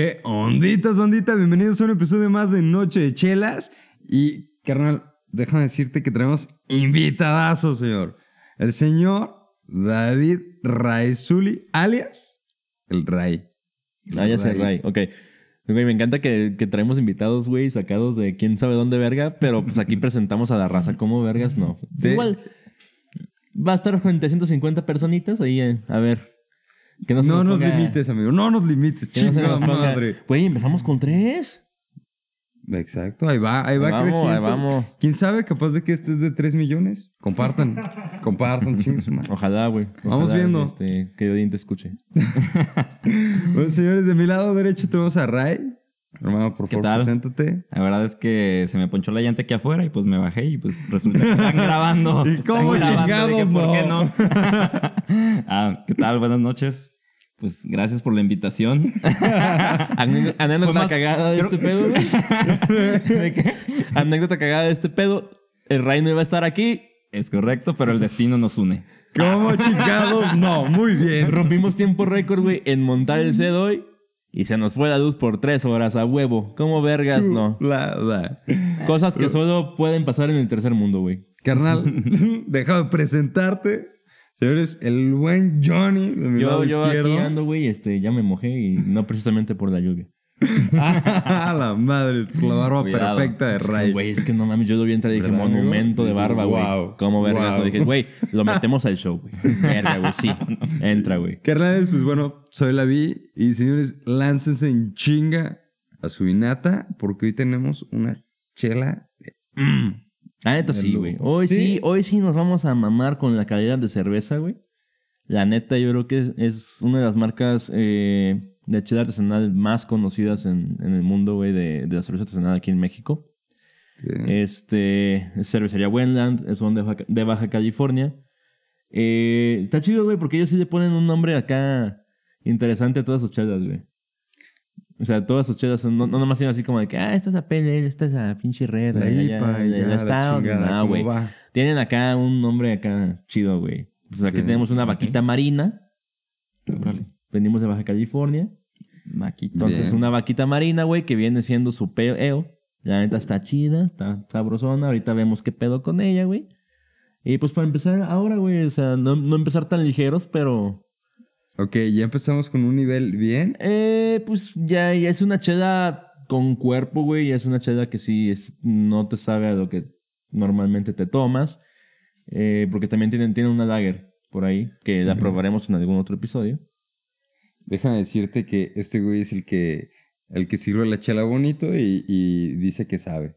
¿Qué onditas, bandita? Bienvenidos a un episodio más de Noche de Chelas. Y, carnal, déjame decirte que tenemos invitadazo, señor. El señor David Raizuli, alias el Ray. Ah, ya sé, Ray. Ok. Güey, me encanta que, que traemos invitados, güey, sacados de quién sabe dónde verga, pero pues aquí presentamos a la raza. ¿Cómo vergas? No. De- Igual va a estar frente a 150 personitas ahí, eh, a ver. Que No, se nos ponga- limites, amigo. No nos limites. no Chingada ponga- madre. Güey, empezamos con tres. Exacto, ahí va, ahí va Ahí vamos, creciendo. ahí vamos. ¿Quién sabe? Capaz de que este es de 3 millones. Compartan. Compartan, chingue su madre. Ojalá, güey. Vamos viendo. Este, que Odín te escuche. Bueno, señores, de mi lado derecho tenemos a Ray. Hermano, por ¿Qué favor, tal? preséntate. La verdad es que se me ponchó la llanta aquí afuera y pues me bajé y pues resulta que están grabando. ¿Y Están cómo chingados dije, ¿Por qué no? no? ah, ¿qué tal? Buenas noches. Pues gracias por la invitación. Ané- Anécdota más- cagada de creo- este pedo, güey. ¿De qué? Anécdota cagada de este pedo. El Ray no iba a estar aquí. Es correcto, pero el destino nos une. ¿Cómo chingados? No, muy bien. Rompimos tiempo récord, güey, en montar el set hoy. Y se nos fue la luz por tres horas a huevo. ¿Cómo vergas? No. Chulada. Cosas que solo pueden pasar en el tercer mundo, güey. Carnal, déjame presentarte. Señores, el buen Johnny de mi Yo, lado yo izquierdo. aquí ando, güey, este, ya me mojé y no precisamente por la lluvia. Ah, la madre, la barba Cuidado. perfecta de Ray. Güey, es que no mames, yo lo vi entrar y dije, ¿Verdad, amigo? monumento de barba, güey. wow, ¿Cómo vergas? wow. Dije, güey, lo metemos al show, güey. Verga, güey, sí. Entra, güey. Carnales, pues bueno, soy la Vi. Y señores, láncense en chinga a su inata porque hoy tenemos una chela. de- Mm. La neta sí, güey. Hoy ¿Sí? ¿Sí? hoy sí nos vamos a mamar con la calidad de cerveza, güey. La neta, yo creo que es, es una de las marcas eh, de chela artesanal más conocidas en, en el mundo, güey, de, de la cerveza artesanal aquí en México. que- Este, es cervecería Wendland, es son de Baja, de Baja California. Eh, está chido, güey, porque ellos sí le ponen un nombre acá interesante a todas sus chelas, güey. O sea, todas sus chelas son, no, no nomás tienen así como de que, ah, esta es la PL, esta es la pinche red. La IPA y ya, la chingada, No, ¿cómo güey. va? Tienen acá un nombre acá chido, güey. Pues aquí Ok, tenemos una vaquita marina. Órale. Venimos de Baja California. Maquita. Entonces, Bien. una vaquita marina, güey, que viene siendo su peo. La neta está chida, está sabrosona. Ahorita vemos qué pedo con ella, güey. Y pues para empezar ahora, güey, o sea, no, no empezar tan ligeros, pero Ok, ya empezamos con un nivel bien. eh, pues ya, ya es una cheda con cuerpo, güey. Ya es una cheda que sí es, no te sabe a lo que normalmente te tomas. Eh, porque también tienen, tienen una dagger por ahí, que la probaremos en algún otro episodio. Déjame decirte que este güey es el que, el que sirve la chela bonito y, y dice que sabe.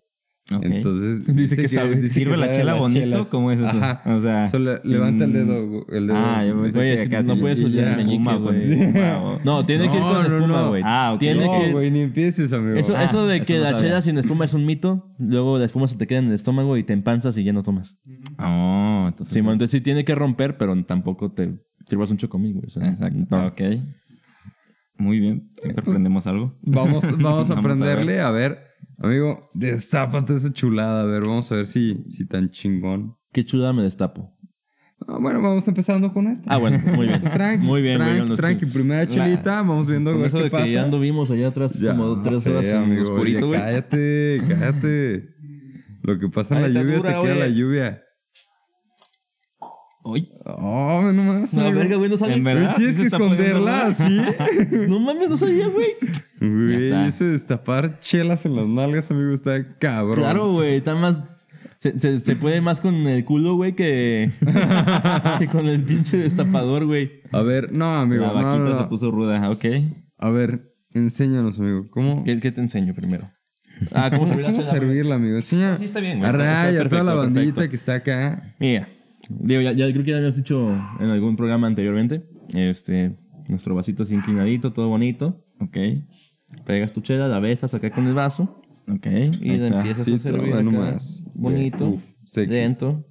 Entonces Dice que sabe. dice ¿Sirve que la sabe chela bonito? chelas. ¿Cómo es eso? Ajá. O sea, Solo sin- levanta el dedo, el dedo. Ah, yo pensé que que no puedes soltar el meñique, Espuma, güey. No, tiene que ir No, con no, espuma, no. güey. Ah, ok. Tiene No, que güey, ni empieces, amigo. Eso, Ah, eso de eso que no la chela sin espuma es un mito, luego la espuma se te queda en el estómago y te empanzas y ya no tomas. Oh, entonces. Sí, es- entonces sí tiene que romper, pero tampoco te sirvas un chocomil, güey. o sea, Exacto. no. Ok. Muy bien. Siempre aprendemos algo. Vamos, vamos a Vamos a aprenderle. a, ver. Amigo, destápate esa chulada. A ver, vamos a ver si, si tan chingón. Qué chuda me destapo. Ah, bueno, vamos empezando con esta. Ah, bueno, muy bien. Tranqui, Muy bien, tranqui, tranqui. que- Primera La- chelita, vamos viendo a Con ver eso qué de pasa. que ya anduvimos allá atrás Ya como tres sé, horas en amigo, oscurito, oye, güey. Cállate, cállate. Lo que pasa en Ahí la lluvia dura, se queda en la lluvia. Uy. Oh, no más. No, verga, güey, no sale. En verdad. Tienes que esconderla así. No mames, no sabía, güey. Güey, ese destapar chelas en las nalgas, amigo, está cabrón. Claro, güey. Está más. Se, se, se puede más con el culo, güey, que, que con el pinche destapador, güey. A ver, no, amigo. La no, vaquita no, no. se puso ruda. Ok. A ver, enséñanos, amigo. ¿Cómo, ¿Qué, qué te enseño primero? Ah, ¿cómo servir la cómo servirla, amigo? Enseña Sí, está bien, güey. a toda la bandita perfecto. que está acá. Mira, digo, ya, ya creo que ya habías dicho en algún programa anteriormente. Este, nuestro vasito así inclinadito, todo bonito. Ok. Pegas tu chela, la besas acá con el vaso. Ok. Y Ahí la está. empiezas Sí, a servir acá, nomás. bonito. Uf, sexy. Dentro.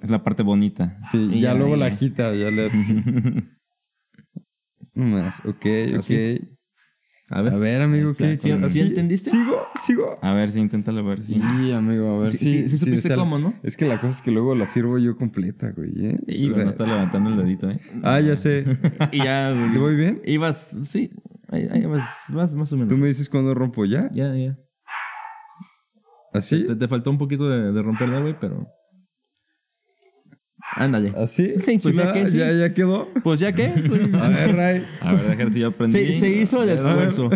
Es la parte bonita. Sí, Y ya ya, luego la agita, ya le haces. Nomás, ok, ok. Así. A ver. A ver, amigo, ¿qué? ¿Sí así- entendiste? ¿Sigo? ¿Sigo? A ver, sí, inténtalo ver si. Sí, amigo, a ver. Sí, Sí, sí, sí supiste sale. cómo, ¿no? Es que la cosa es que luego la sirvo yo completa, güey. ¿eh? Y O sea, no está levantando el dedito, ¿eh? Ah, ya sé. Y ya. ¿Te voy bien? Ibas, sí. Ahí, ahí más, más, más o menos. Tú me dices cuándo rompo ya. Ya, ya. ¿Así? Te, te faltó un poquito de, de romperla, güey, pero. Ándale. ¿Así? Sí, pues ya Chula, que sí. ya, ya quedó. Pues ya qué. A ver, Ray. A ver, dejar si yo aprendí. Se, se hizo el esfuerzo.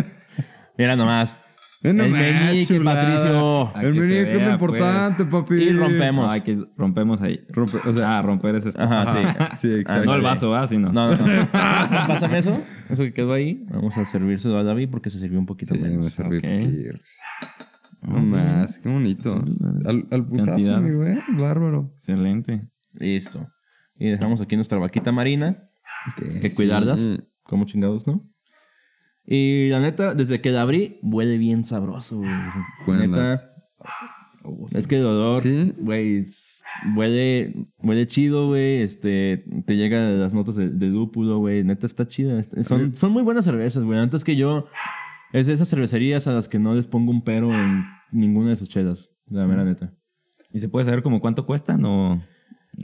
Mira nomás. El nomás, meñique. Patricio. El meñique es lo vea, importante, papi. Y rompemos. Ay, que rompemos ahí. Rompe, o sea, Ah, romper es esto. Ajá, sí. sí, exacto. no el vaso, ¿ah? Sino. No, no, no. Pásame eso. Eso que quedó ahí. Vamos a servírselo a David porque se sirvió un poquito Sí, me menos. serví ok. poquillo. No Ah, sí. más, qué bonito. Al, al putazo, Cantidad. mi güey. Bárbaro. Excelente. Listo. Y dejamos aquí nuestra vaquita marina. Que Sí. cuidarlas. Como chingados, ¿no? Y la neta, desde que la abrí, huele bien sabroso, güey. Neta. Es que el olor, Sí. güey, huele, huele chido, güey. Este, te llegan las notas de, de lúpulo, güey. Neta está chida. Son, son muy buenas cervezas, güey. Antes que yo, es de esas cervecerías a las que no les pongo un pero en ninguna de sus chelas. La mera neta. ¿Y se puede saber como cuánto cuestan o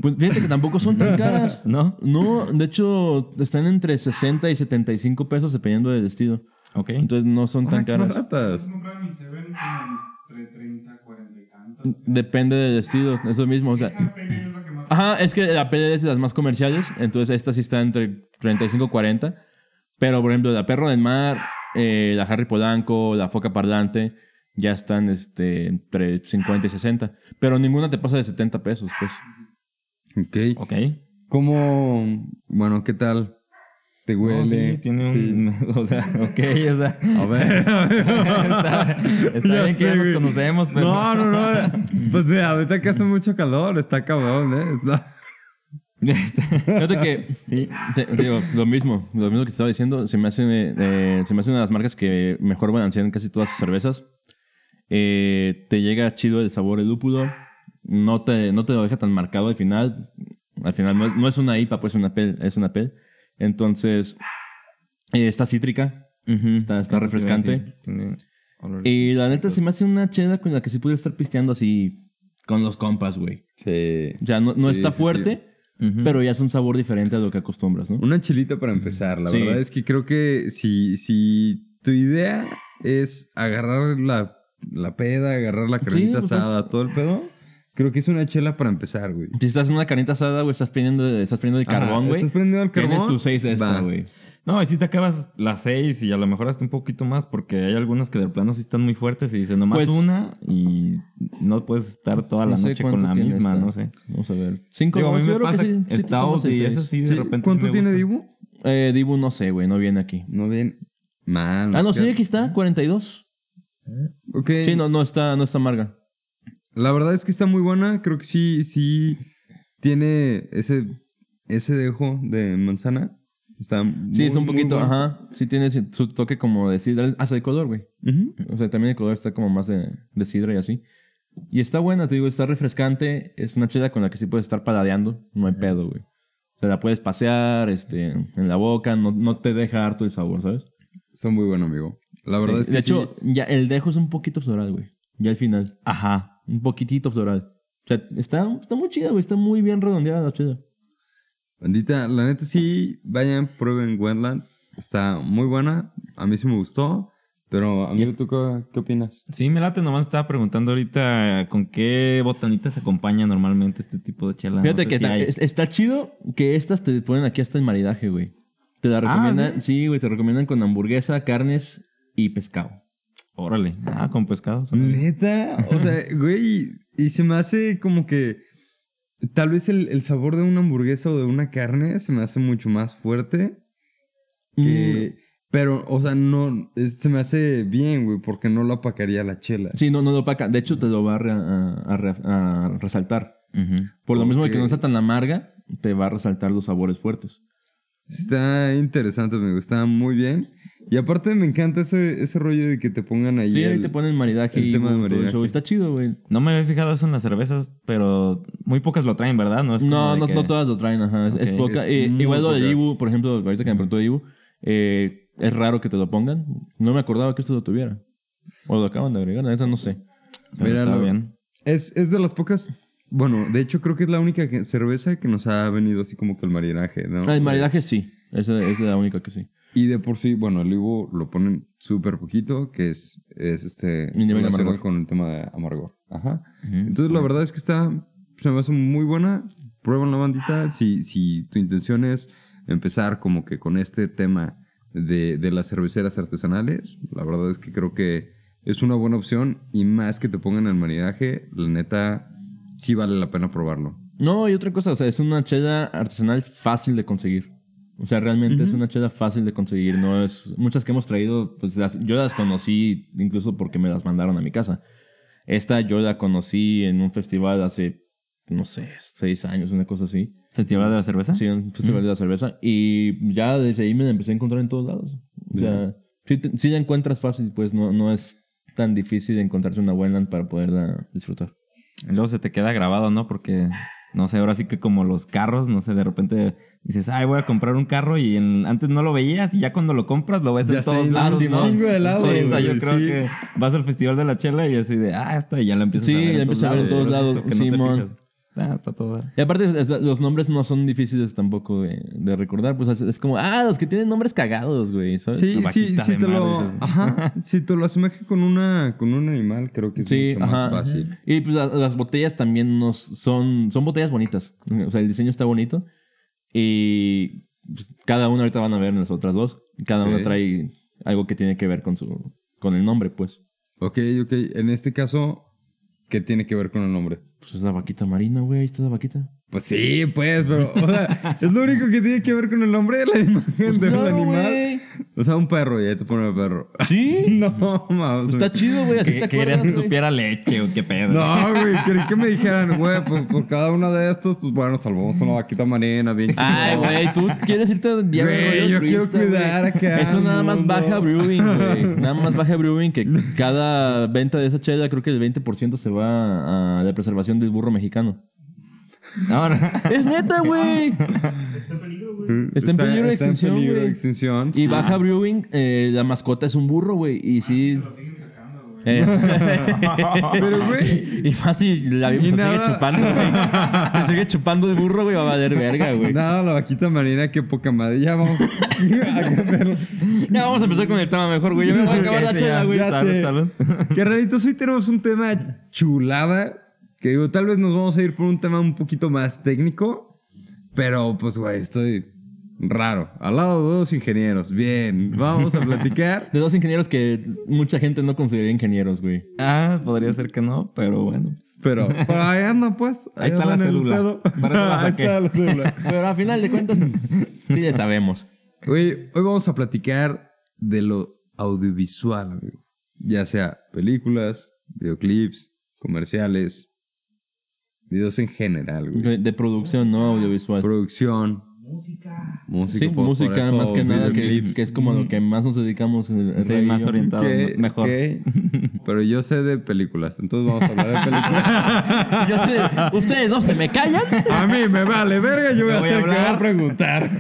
Pues fíjate que tampoco son tan caras. no? No, de hecho, están entre 60 y 75 pesos dependiendo del vestido. Ok. Entonces no son tan Ah, caras. baratas. comprar en el Seven como entre 30, 40 y tantas. Depende del vestido, es lo mismo. O sea, Esa peli es la que más. ajá, es que la PL es de las más comerciales, entonces esta sí está entre 35 y 40. Pero, por ejemplo, la Perro del Mar, eh, la Harry Polanco, la Foca Parlante, ya están este, entre 50 y 60. Pero ninguna te pasa de 70 pesos, pues. Ok. Ok. ¿Cómo, bueno, qué tal? ¿Te No, huele? sí, tiene Sí. un. O sea, ok, o sea. A ver, a ver. está está bien que ya sé, nos conocemos, pero. No, no, no. Pues mira, ahorita que hace mucho calor, está cabrón, ¿eh? Está- Está- Fíjate que, sí. te- digo, lo mismo, lo mismo que estaba diciendo, se me hace, eh, se me hace una de las marcas que mejor balancean casi todas sus cervezas. Eh, te llega chido el sabor del lúpulo, no te, no te lo deja tan marcado al final. Al final no es, no es una IPA, pues una pel, es una pel. Entonces, eh, está cítrica. Está- refrescante. Y la neta se me hace una cheda con la que sí pudiera estar pisteando así con los compas, güey. Sí. O sea, no, no Sí, está sí, sí. fuerte, pero ya es un sabor diferente a lo que acostumbras, ¿no? Una chilita para empezar. La verdad es que creo que si, si tu idea es agarrar la, la peda, agarrar la carnita pues, asada, todo el pedo, creo que es una chela para empezar, güey. Si estás en una carnita asada, güey, estás prendiendo, estás prendiendo el carbón, güey. Estás prendiendo el carbón. Tienes tu 6 Va. esta, güey. No, y si te acabas las seis y a lo mejor hasta un poquito más, porque hay algunas que de plano sí están muy fuertes y dicen nomás Pues- una y no puedes estar toda la No sé noche con la misma, esta. no sé. Vamos a ver. Cinco Digo, a mí yo me creo que pasa sí, y seis. de Sí, repente. ¿Cuánto sí me tiene. Dibu? Eh, Dibu no sé, güey, no viene aquí. No bien. Man. Ah, no, sí, aquí está, 42. Ok. Sí, no, no está, no está amarga. La verdad es que está muy buena. Creo que sí, sí tiene ese, ese dejo de manzana. Está Sí, es muy, un muy poquito, bueno. ajá. Sí tiene su toque como de sidra. Hasta el color, güey. O sea, también el color está como más de, de sidra y así. Y está buena, te digo, está refrescante. Es una chela con la que sí puedes estar paladeando. No hay pedo, güey. O sea, la puedes pasear este, en la boca. No, no te deja harto el sabor, ¿sabes? Son muy buenos, amigo. La verdad Sí. es que de sí. hecho, ya el dejo es un poquito floral, güey. Ya al final. Ajá. Un poquitito floral. O sea, está, está muy chida, güey. Está muy bien redondeada la chida. Bandita, la neta sí, vayan, prueben Wetland. Está muy buena. A mí sí me gustó. Pero, amigo, ¿tú qué, qué opinas? Sí, me late, nomás estaba preguntando ahorita con qué botanita se acompaña normalmente este tipo de chela. Fíjate No sé que si está, hay. es- está chido que estas te ponen aquí hasta el maridaje, güey. Te la recomiendan. ¿sí? sí, güey, te recomiendan con hamburguesa, carnes y pescado. Órale. Ah, con pescado. suena bien. Neta, o sea, güey, y se me hace como que tal vez el, el sabor de una hamburguesa o de una carne se me hace mucho más fuerte que... Pero, o sea, no, es- se me hace bien, güey, porque no lo apacaría la chela. Sí, no, no lo opaca. De hecho, te lo va a, re- a- a re- a resaltar. Por lo mismo de que no está tan amarga, te va a resaltar los sabores fuertes. Está interesante, amigo, está muy bien. Y aparte me encanta ese, ese rollo de que te pongan ahí Sí, ahí el- te ponen maridaje el y tema de maridaje. Está chido, güey. No me había fijado eso en las cervezas, pero muy pocas lo traen, ¿verdad? No, es No, de no, que- no todas lo traen, ajá. Es- poca. Es Eh, igual lo de. Dibu, por ejemplo, ahorita que me preguntó Dibu, eh, es raro que te lo pongan. No me acordaba que esto lo tuviera. O lo acaban de agregar, la neta no sé. pero Mira, está bien. Es, es de las pocas... Bueno, de hecho creo que es la única cerveza que nos ha venido así como que el maridaje, ¿no? Ah, el maridaje sí. Esa, esa es la única que sí. Y de por sí, bueno, el Ibu lo ponen súper poquito, que es, es este amargor. con el tema de amargor. Ajá. Entonces, la verdad es que está, se me hace muy buena. Prueban la bandita. Si, si tu intención es empezar como que con este tema de, de las cerveceras artesanales, la verdad es que creo que es una buena opción. Y más que te pongan el maridaje, la neta, sí vale la pena probarlo. No, y otra cosa, o sea, es una chela artesanal fácil de conseguir. O sea, realmente es una chela fácil de conseguir. No es. Muchas que hemos traído, pues las- yo las conocí incluso porque me las mandaron a mi casa. Esta yo la conocí en un festival hace, no sé, seis años, una cosa así. ¿Festival de la cerveza? Sí, un festival de la cerveza. Y ya desde ahí me la empecé a encontrar en todos lados. O sea, sí, te- sí la encuentras fácil, pues no, no es tan difícil encontrarte una Wendland para poderla disfrutar. Y luego se te queda grabado, ¿no? Porque, no sé, ahora sí que como los carros, no sé, de repente dices, ay, voy a comprar un carro y en- antes no lo veías y ya cuando lo compras lo ves Ya en todos no, lados, sí, ¿no? chingo de lados, Sí, güey, yo creo sí. que vas al Festival de la Chela y así de, ah, esta, y ya la empiezas Sí, a ver ya en empiezas a ver en todos lados, no Simón. fijas. Ah, está todo. dar. Y aparte, los nombres no son difíciles tampoco de, de recordar. Pues es, como, ah, los que tienen nombres cagados, güey. ¿sabes? Sí, sí, de te mar, lo. Ajá. Si te lo asemeje con una con un animal, creo que es Sí, mucho más ajá. fácil. Y pues la- las botellas también nos son, son botellas bonitas. O sea, el diseño está bonito. Y pues, cada una ahorita van a ver en las otras dos. Cada Ok. una trae algo que tiene que ver con su con el nombre, pues. Ok, ok. En este caso, ¿qué tiene que ver con el nombre? Pues es la vaquita marina, güey. Ahí está la vaquita. Pues sí, pues, pero, o sea, es lo único que tiene que ver con el nombre de la imagen de un Claro, animal. güey. O sea, un perro, y ahí te pone el perro. Sí. No, mames. Está chido, güey. Así ¿Qué- te Querías acuerdas, que supiera leche o qué pedo. No, güey, quería que me dijeran, güey, pues por cada uno de estos, pues bueno, salvamos una vaquita marina, bien Ay, chingona. güey, tú quieres irte a diablo Güey, yo quiero cuidar acá Eso nada más baja Brewing, güey. Nada más baja Brewing que cada venta de esa chela, creo que el 20% se va a la preservación del burro mexicano. No, no. Es neta, güey. Está en peligro, güey. Está en peligro de extinción, Está en peligro de güey. extinción. Y baja Brewing, eh, la mascota es un burro, güey. Y sí. Lo siguen sacando, güey. eh, Pero, güey, y más si la Y sigue chupando, güey. Se sigue chupando el burro, güey, va a valer verga, güey. nada, la vaquita marina, qué poca madre. Ya vamos a cambiarlo. Ya vamos a empezar con el tema mejor, güey. Ya me voy a acabar la chela, güey. ya salud, sé. salud. Carnalitos, hoy tenemos un tema chulada. Que digo, tal vez nos vamos a ir por un tema un poquito más técnico. Pero, pues, güey, estoy raro. Al lado de dos ingenieros. Bien, vamos a platicar. De dos ingenieros que mucha gente no consideraría ingenieros, güey. Ah, podría ser que no, pero bueno. Pero, pero ahí anda, pues. Ahí está la anda en el cédula. pedo. Para eso la ahí está la cédula. Pero a final de cuentas, sí ya sabemos. Güey, hoy vamos a platicar de lo audiovisual, amigo. Ya sea películas, videoclips, comerciales, videos en general, güey. De producción, no audiovisual. Producción, Música. música, Sí, pues, música eso, más que nada, que, que es como lo que más nos dedicamos. El, el Sí, más orientado, mejor. Pero yo sé de películas, entonces vamos a hablar de películas. Yo sé, ustedes dos se me callan. A mí me vale verga, yo voy a voy a hacer que va a preguntar.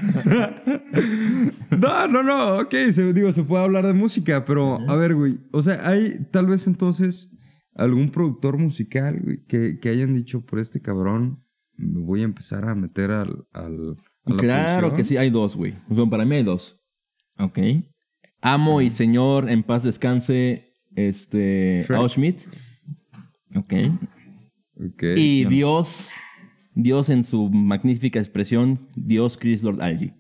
no, no, no, ok, se, digo, se puede hablar de música, pero a ver, güey, o sea, hay tal vez entonces algún productor musical, güey, que, que hayan dicho por este cabrón, me voy a empezar a meter al... al a la Claro producción"? que sí, hay dos, güey. Bueno, para mí hay dos. Ok. Amo y señor, en paz descanse, este, Shrek. Al Schmidt. Ok. Ok. Y Dios, Dios en su magnífica expresión, Dios Chris Lord Algie.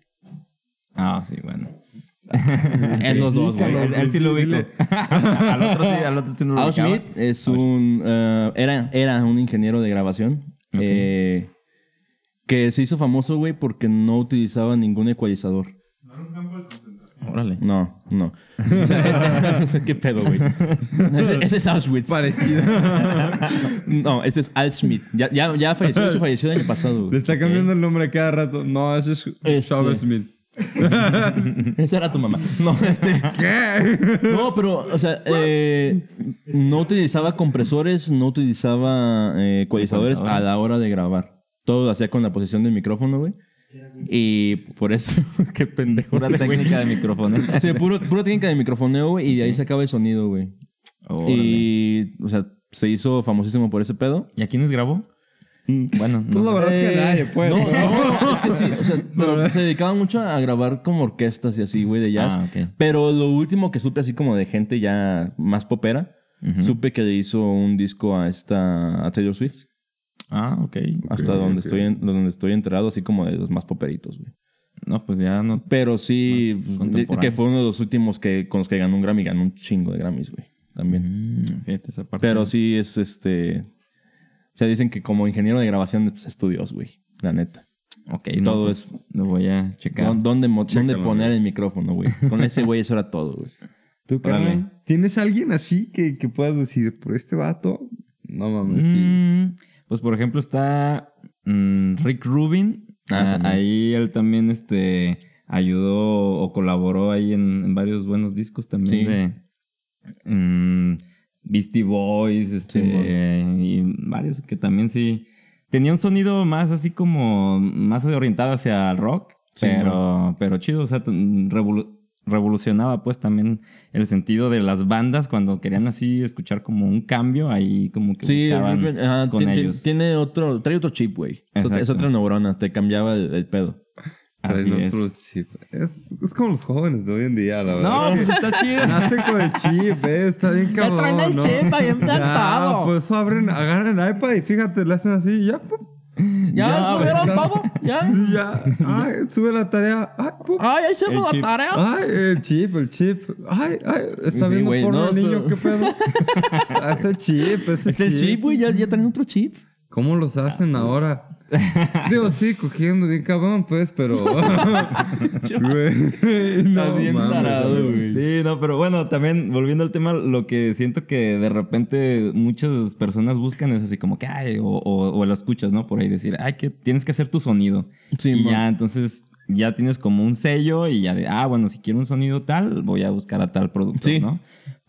Ah, sí, bueno. Esos dos, güey. Él, él sí lo ubico. al otro sí, al otro sí no lo Al. Schmidt es un. eh, era, era un ingeniero de grabación. Eh, que se hizo famoso, güey, porque no utilizaba ningún ecualizador. No era un campo de concentración. Órale. No, no. O sea, ¿Qué pedo, güey? Ese, ese es Auschwitz. Parecido. No, ese es Al Schmidt. Ya, ya, ya falleció, de hecho, falleció el año pasado. Le güey. está cambiando el nombre cada rato. No, ese es Este. Sauber Smith. Esa era tu mamá. No, este. ¿Qué? No, pero, o sea, eh, no utilizaba compresores, no utilizaba eh, ecualizadores a la hora de grabar. Todo lo hacía con la posición del micrófono, güey. Y por eso, qué pendejo. Pura técnica de micrófono. Sí, puro, pura técnica de microfoneo, güey, y de ahí sacaba el sonido, güey. Órale. Y, o sea, se hizo famosísimo por ese pedo. ¿Y a quiénes grabó? Mm, Bueno, Pues la no. verdad es que Eh, nadie puede. No, no, es que sí. O sea, pero se dedicaban mucho a grabar como orquestas y así, güey, de jazz. Ah, ok. Pero lo último que supe así como de gente ya más popera, supe que le hizo un disco a esta a Taylor Swift. Ah, ok. hasta Ok, donde estoy en- donde estoy enterado, así como de los más poperitos, güey. No, pues ya no. Pero sí, que fue uno de los últimos que con los que ganó un Grammy, ganó un chingo de Grammys, güey. También. Mm, fíjate esa parte. Pero sí es este. O sea, dicen que como ingeniero de grabación, pues estudios, güey. La neta. Ok, no, todo pues, Lo voy a checar. ¿Dó- ¿Dónde, dónde poner güey. el micrófono, güey? Con ese güey eso era todo, güey. ¿Tú, carnal, ¿Tienes alguien así que, que puedas decir, por este vato? No mames, sí. Mm, pues por ejemplo está mm, Rick Rubin. Ah, Ah, ahí él también este, ayudó o colaboró ahí en, en varios buenos discos también Sí. de mm, Beastie Boys este, y varios que también sí. Tenía un sonido más así como más orientado hacia el rock, Sí, pero, pero chido, o sea, revolu- revolucionaba pues también el sentido de las bandas cuando querían así escuchar como un cambio, ahí como que Sí, buscaban Rick- ajá, con ti- ti- ellos. tiene otro, trae otro chip, güey. Es, otra- neurona, te cambiaba el, el pedo. Así Traen es. otro chip. Es, es como los jóvenes de hoy en día, la verdad. No, pues está chido. Nacen con el chip, eh, está bien cabrón, traen el ¿no? chip ahí Ya, implantado. pues abren, agarran el iPad y fíjate, le hacen así y ya, pum. ¿Ya, Ya, subieron todo? ¿Ya? Sí, ya. Ay, sube la tarea. Ay, pum. Ay, ahí El la chip. tarea. Ay, el chip, el chip. Ay, ay, está Sí, viendo güey, porno no, el niño, pero- qué pedo. es el chip, es el Es el chip, güey, ya, ya traen otro chip. ¿Cómo los hacen ahora? Digo, sí, cogiendo bien cabrón, pues, pero. Güey, no Estás bien mames, tarado, güey. Sí, no, pero bueno, también volviendo al tema, lo que siento que de repente muchas personas buscan es así como que, ay, o, o- o lo escuchas, ¿no? Por ahí decir, ay, que tienes que hacer tu sonido. Sí, y ya, entonces ya tienes como un sello y ya de, ah, bueno, si quiero un sonido tal, voy a buscar a tal productor, Sí. ¿no?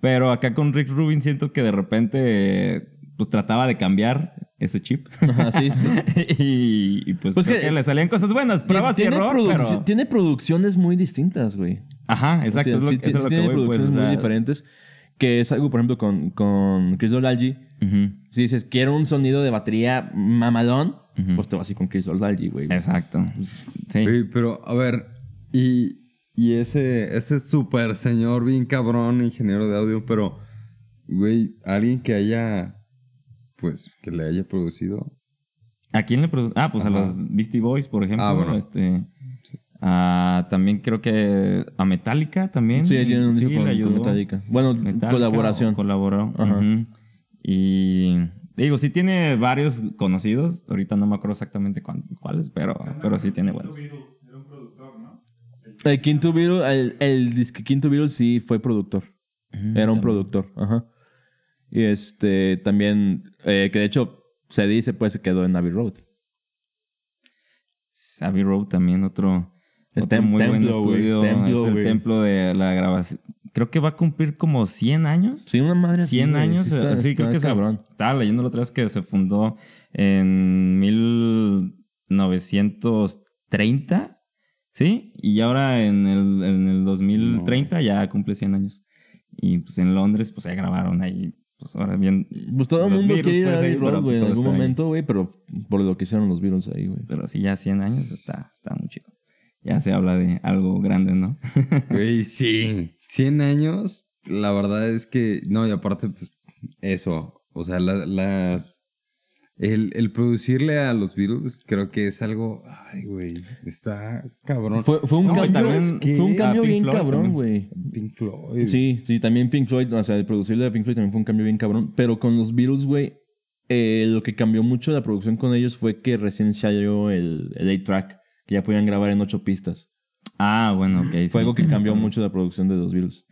Pero acá con Rick Rubin siento que de repente, pues trataba de cambiar ese chip. Ajá, sí, sí. y, y, pues, Pues creo que- que le salían cosas buenas, pruebas y tiene, error, produc- pero... tiene producciones muy distintas, güey. Ajá, exacto, O sea, es lo, sí, eso es sí lo que tiene voy, pues, producciones o sea, muy diferentes. Que es algo, por ejemplo, con, con Chris Dolalgi. ujú. Si dices, quiero un sonido de batería mamalón, Ujú. pues te vas así con Chris Dolalgi, güey. Exacto. Sí. Güey, pero, a ver, y, y ese, ese super señor, bien cabrón, ingeniero de audio, pero, güey, alguien que haya, pues, que le haya producido. ¿A quién le produjo? Ah, pues Ajá. a los Beastie Boys, por ejemplo. Ah, bueno. Este, ah, también creo que a Metallica también. Sí, tienen un disco Sí, con, le con ayudó. Metallica. Bueno, Metallica colaboración. Colaboró. Ajá. Y digo, sí tiene varios conocidos. Ahorita no me acuerdo exactamente cuáles, pero, pero sí tiene buenos. Beatle Era un productor, ¿no? El Quinto Beatle, el, el disque Quinto Beatle sí fue productor. Era un productor, ajá. Y este, también, eh, que de hecho se dice, pues se quedó en Abbey Road. Abbey Road también, otro, Es otro tem- muy buen templo, estudio. templo, es el templo de la grabación. Creo que va a cumplir como 100 años. Sí, una madre así, 100 güey. años. Sí, está- eh, sí, está creo que se, cabrón. estaba leyendo la otra vez que se fundó en 1930. ¿Sí? Y ahora en el, en el 2030 ya cumple 100 años. Y pues en Londres, pues ya grabaron ahí. Pues ahora bien. Pues todo el mundo quiere ir a Abbey Road, güey, en algún momento, güey, pero por lo que hicieron los Beatles ahí, güey. Pero sí, ya 100 años está, está muy chido. Ya se habla de algo grande, ¿no? Güey, sí. 100 años, la verdad es que, no, y aparte, pues, eso, o sea, la- las... El, el producirle a los Beatles creo que es algo, ay, güey, está cabrón. Fue, fue un No, cambio, ¿sabes fue un cambio bien Floyd cabrón, güey. Pink Floyd. Sí, sí, también Pink Floyd, o sea, el producirle a Pink Floyd también fue un cambio bien cabrón. Pero con los Beatles, güey, eh, lo que cambió mucho la producción con ellos fue que recién salió el, el 8-track, que ya podían grabar en ocho pistas. Ah, bueno, ok. sí. Fue algo que cambió mucho la producción de los Beatles.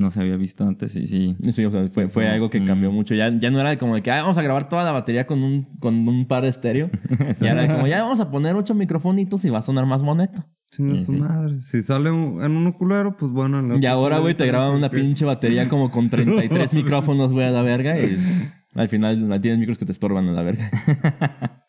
No se había visto antes, sí, sí. Sí, o sea, fue, algo que mm. cambió mucho. Ya, ya no era como de que "Ah, vamos a grabar toda la batería con un, con un par estéreo. ya era de como ya vamos a poner ocho microfonitos y va a sonar más bonito. Chinga Sí, su sí. madre. Si sale un- en un oculero, pues bueno. la Y ahora, güey, te graban una pinche batería como con 33 micrófonos, güey, a la verga. Y al final tienes micros que te estorban a la verga.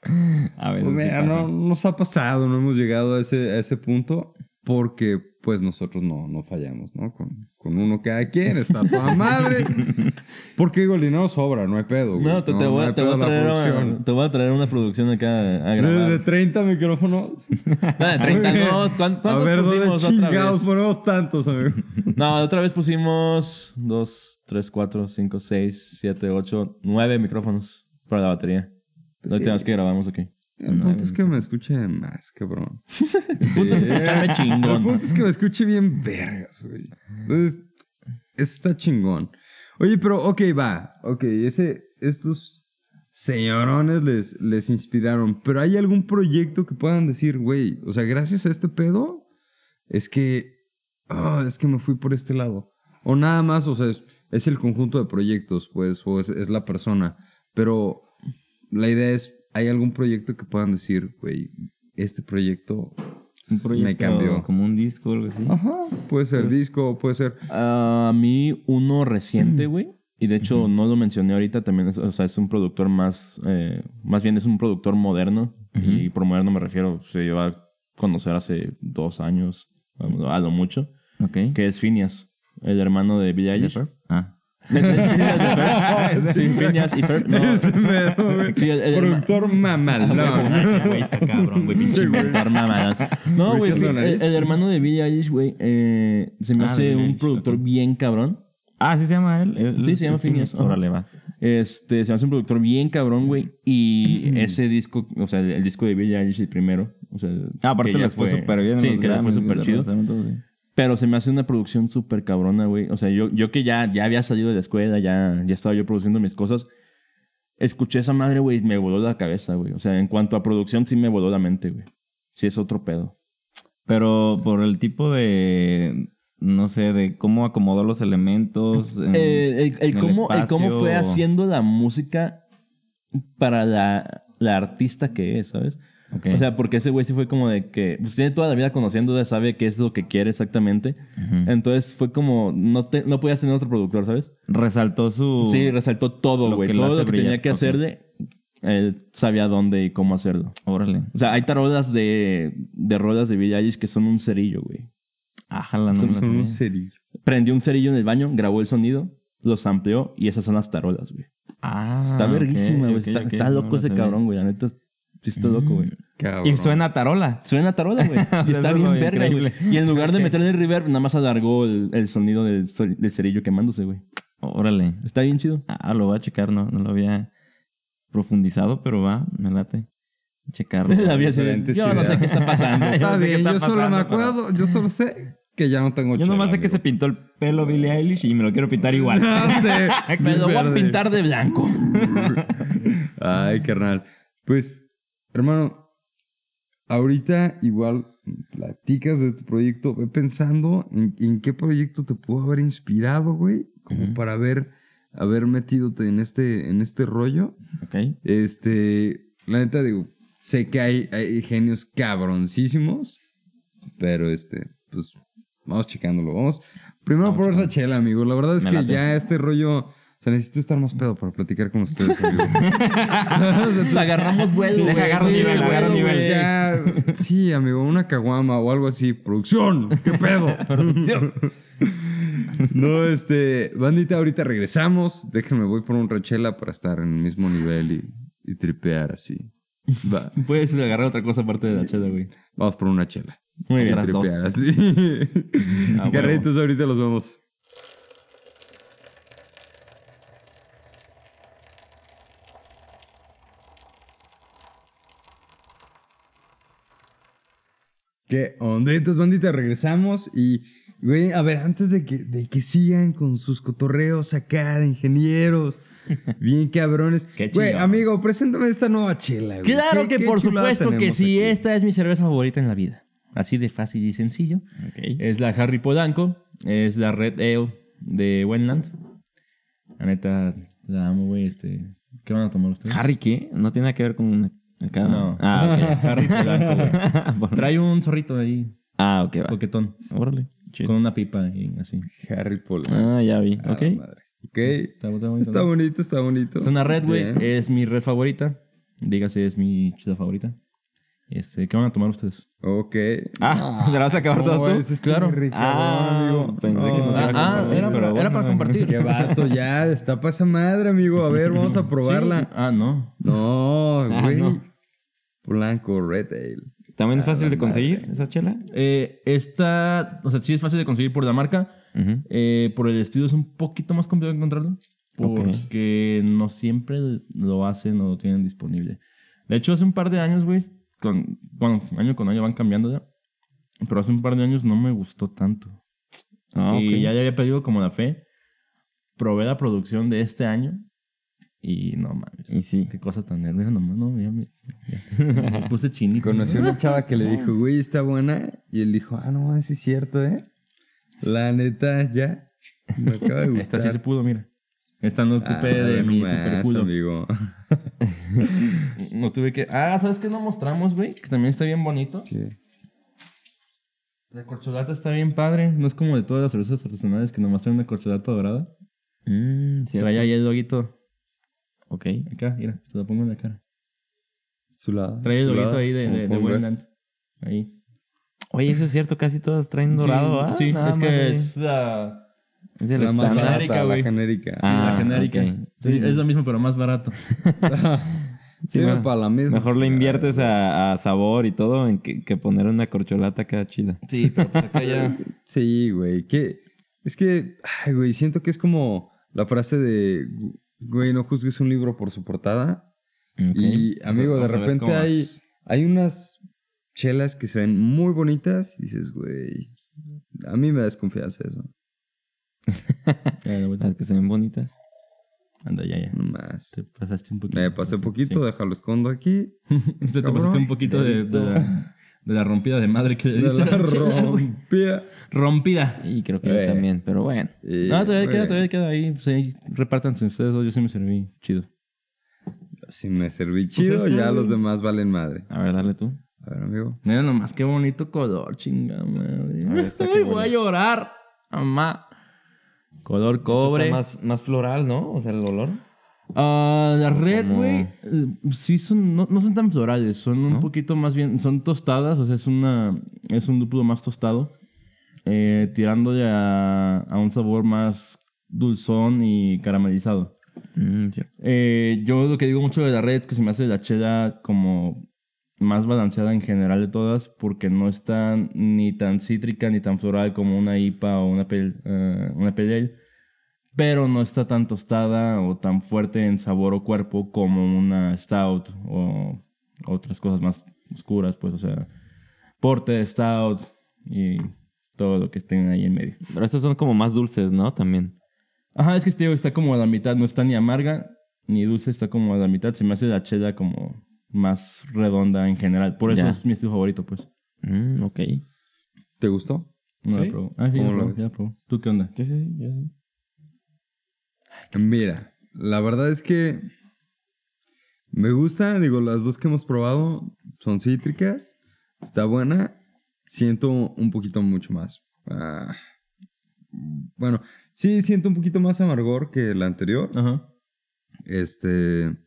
A veces Pues sí mira, pasa. no nos ha pasado, no hemos llegado a ese, a ese punto. Porque pues nosotros no, no fallamos, ¿no? Con, con uno cada quien, está toda madre. Porque digo, el dinero sobra, no hay pedo. güey. No, te, te voy, a- te voy pedo a la traer producción. una, te voy a traer una producción acá a De, grabar. de 30 micrófonos. No, de 30, no. ¿cuán- A ¿Cuántos ver, ¿dónde pusimos otra chingados vez? ponemos tantos, amigo? No, otra vez pusimos 2, 3, 4, 5, 6, 7, 8, 9 micrófonos para la batería. La última vez que grabamos aquí. El punto es que me escuche más, cabrón. El punto es escucharme El chingón. punto es que me escuche bien vergas, güey. Entonces, eso está chingón. Oye, pero, ok, va. Ok, ese, estos señorones les, les inspiraron. Pero ¿hay algún proyecto que puedan decir, güey, o sea, gracias a este pedo, es que, ah, es que me fui por este lado. O nada más, o sea, es, es el conjunto de proyectos, pues, o es, es la persona. Pero la idea es, ¿hay algún proyecto que puedan decir, güey, este proyecto, Un proyecto me cambió? como un disco o algo así. Ajá, puede ser disco, puede ser. A mí, uno reciente, güey. Y de hecho, no lo mencioné ahorita, también es, o sea, es un productor más, eh, más bien es un productor moderno. Y por moderno me refiero, se lleva a conocer hace dos años, a lo mucho, Ok. que es Phineas, el hermano de Billie Eilish. Ah. Sí, Phineas y Ferb. No, Ese mero, güey. Sí, el- el- Productor mamal. No. Güey, está cabrón, güey, pinche inventar mamadas. No, güey, ¿Ubicas la el, nariz? el hermano de Billie Eilish, güey, eh, se me Ah, hace Billie un Eilish, productor ok. bien cabrón. Ah, ¿sí se llama él? Sí, se llama es Phineas, ajá. Órale, va. Este, se me hace un productor bien cabrón, güey. Y ese disco, o sea, el disco de Billie Eilish, el primero. O sea, Ah, aparte que ya les fue súper bien. en Sí, los que les fue Grammys, súper los chido. lanzamientos, sí. Pero se me hace una producción súper cabrona, güey. O sea, yo, yo que ya, ya había salido de la escuela, ya, ya estaba yo produciendo mis cosas. Escuché esa madre, güey, y me voló la cabeza, güey. O sea, en cuanto a producción, sí me voló la mente, güey. Sí, es otro pedo. Pero por el tipo de. No sé, de cómo acomodó los elementos. en- Eh, el, el en cómo, el cómo fue haciendo la música para la, la artista que es, ¿sabes? O sea, porque ese güey sí fue como de que, pues tiene toda la vida conociéndola, sabe qué es lo que quiere exactamente. Entonces fue como, no, te, no podías tener otro productor, ¿sabes? resaltó su. Sí, resaltó todo, güey. Todo lo que brillar. tenía que Ok. hacerle, él sabía dónde y cómo hacerlo. Órale. O sea, hay tarolas de, de rolas de Billie que son un cerillo, güey. Ájala, no la son un cerillo. Prendió un cerillo en el baño, grabó el sonido, los amplió y esas son las tarolas, güey. Ah, Está verguísima, güey. está ok, está no loco ese sabía. cabrón, güey. La neta, está loco, güey. Cabrón. Y suena a tarola. Suena a tarola, güey. y está es bien lo verga, güey. Y en lugar de Ok. meterle el reverb, nada más alargó el, el sonido del, del cerillo quemándose, güey. Órale. Está bien chido. Ah, lo voy a checar, no, no lo había profundizado, pero va, me late. Checarlo. La de, Yo no sé qué está pasando. Yo Está no sé qué bien, está yo solo me pero- acuerdo, yo solo sé que ya no tengo Yo nomás sé que se pintó el pelo Billie Eilish y me lo quiero pintar igual. No sé. Me lo voy a pintar de blanco. Ay, carnal. Pues, hermano, ahorita igual platicas de tu proyecto. Ve pensando en, en qué proyecto te pudo haber inspirado, güey. Como para haber, haber metidote en este, en este rollo. ok. Este, la neta digo, sé que hay, hay genios cabroncísimos, pero este, pues vamos checándolo. Vamos primero por esa chela, amigo. La verdad es Me que late. ya este rollo, o sea, necesito estar más pedo para platicar con ustedes, agarramos vuelo, Deja güey. agarro Sí, nivel, agarro nivel. Ya, sí, amigo, una caguama o algo así. Producción, ¿qué pedo? Producción. No, este, bandita, ahorita regresamos. Déjenme, voy por un rechela para estar en el mismo nivel y, y tripear así. Va. Puedes agarrar otra cosa aparte de la chela, güey. Vamos por una chela. Muy bien. Tripear así. Ah. Carritos, ahorita los vemos. ¿Qué onditas, bandita? Regresamos y, güey, a ver, antes de que, de que sigan con sus cotorreos acá de ingenieros, bien cabrones. Qué Güey, amigo, preséntame esta nueva chela, güey. Claro ¿Qué- que por supuesto que sí, aquí? esta es mi cerveza favorita en la vida. Así de fácil y sencillo. Es la Harry Polanco, es la Red Ale de Wendland. La neta, la amo, güey. Este, ¿Qué van a tomar ustedes? ¿Harry qué? No tiene nada que ver con acá. No. Ah, ok. Harry Polanco, güey. Trae un zorrito ahí, ah, ok, va. coquetón, Órale. chido. con una pipa y así. Harry Potter. Ah, ya vi. Ah, Ok. madre. Ok. Está, está bonito, Está ¿no? bonito, está bonito. Es una red, güey. Es mi red favorita. Dígase, es mi chida favorita. Este, ¿Qué van a tomar ustedes? Ok. Ah, ¿te la vas a acabar todo tú? está Claro. rico, Ah, amigo. pensé que nos iba a Ah, compartir, era, pero para, era para compartir. Qué vato, ya, destapa esa madre, amigo. A ver, vamos a probarla. Sí. Ah, no. No, Ah, güey. no. Blanco, Red Ale. ¿También es fácil de conseguir esa chela? Eh, esta, o sea, sí es fácil de conseguir por la marca. Ujú. Eh, por el estilo es un poquito más complicado encontrarlo. Porque no siempre lo hacen o lo tienen disponible. De hecho, hace un par de años, güey, con, bueno, año con año van cambiando ya. Pero hace un par de años no me gustó tanto. Ah. Y ya, ya había pedido como la fe. Probé la producción de este año. Y no mames. Y sí. Qué cosa tan nerviosa, nomás, no, ya me, ya. Me puse chinito. Conocí a una chava que le dijo, güey, está buena. Y él dijo, ah, no, sí es cierto, ¿eh? La neta, ya. Me acaba de gustar. Esta sí se pudo, mira. Esta no ocupé Ah, de mi nomás, super culo. amigo. No tuve que. Ah, ¿sabes qué no mostramos, güey? Que también está bien bonito. ¿Qué? La corcholata está bien padre. No es como de todas las cervezas artesanales que nomás traen una corcholata dorada. Mm. Trae ahí el loguito. Ok. Acá, mira, te lo pongo en la cara. Chulada. Trae el loguito ahí de, de, de. Wendland. Ahí. Oye, eso es cierto, casi todas traen dorado, ¿ah? Sí, sí, Nada es más que ahí. es la. Es el La más genérica, barata, la güey. genérica. Ah, la genérica. ok. Sí, es lo mismo, pero más barato. Sí, Sirve bueno, para la misma. Mejor le inviertes güey. a, a sabor y todo en que, que poner una corcholata acá chida. Sí, pero pues acá ya. Sí, güey. Que, es que, ay, güey, siento que es como la frase de, güey, no juzgues un libro por su portada. Y, amigo, de vamos repente hay, es. hay unas chelas que se ven muy bonitas. Y dices, güey, a mí me da desconfianza eso. Las que se ven bonitas. Anda, ya, ya. No más. Te pasaste un poquito. Me pasé Sí, poquito, sí. déjalo escondo aquí. Te, pasaste un poquito de, de la rompida de madre que le De diste. a la chela, rompía. Rompida. Y creo que yo Eh. también, pero bueno. Y, No, todavía queda, todavía queda ahí. Pues ahí repártanse ustedes dos. Yo sí me serví chido. Si me serví chido, esto, ya los demás valen madre. A ver, dale tú. A ver, amigo. Mira nomás qué bonito color, chinga madre. A ver, está Ay, voy a llorar. Mamá. Color cobre. Está más, más floral, ¿no? O sea, el olor. Ah, la red, güey, eh, sí son, no, no son tan florales, son un ¿No? poquito más bien, son tostadas, o sea, es una, es un lúpulo más tostado, eh, tirándole a, a un sabor más dulzón y caramelizado. Mm. Eh, yo lo que digo mucho de la red es que se me hace la chela como más balanceada en general de todas, porque no está ni tan cítrica ni tan floral como una IPA o una pale, eh, una pero no está tan tostada o tan fuerte en sabor o cuerpo como una stout o otras cosas más oscuras, pues, o sea, porter, stout y todo lo que estén ahí en medio. Pero estos son como más dulces, ¿no? También. Ajá, es que este está como a la mitad, no está ni amarga ni dulce, está como a la mitad. Se me hace la chela como más redonda en general. Por eso Ya. es mi estilo favorito, pues. Mm, ok. ¿Te gustó? No la ¿Sí? probó. Ah, sí, ¿Cómo ya lo probó, ya probó. ¿Tú qué onda? Sí, sí, sí, yo sí. Mira, la verdad es que me gusta, digo, las dos que hemos probado son cítricas, está buena, siento un poquito mucho más. ah, bueno, sí, siento un poquito más amargor que la anterior. Ajá. Este,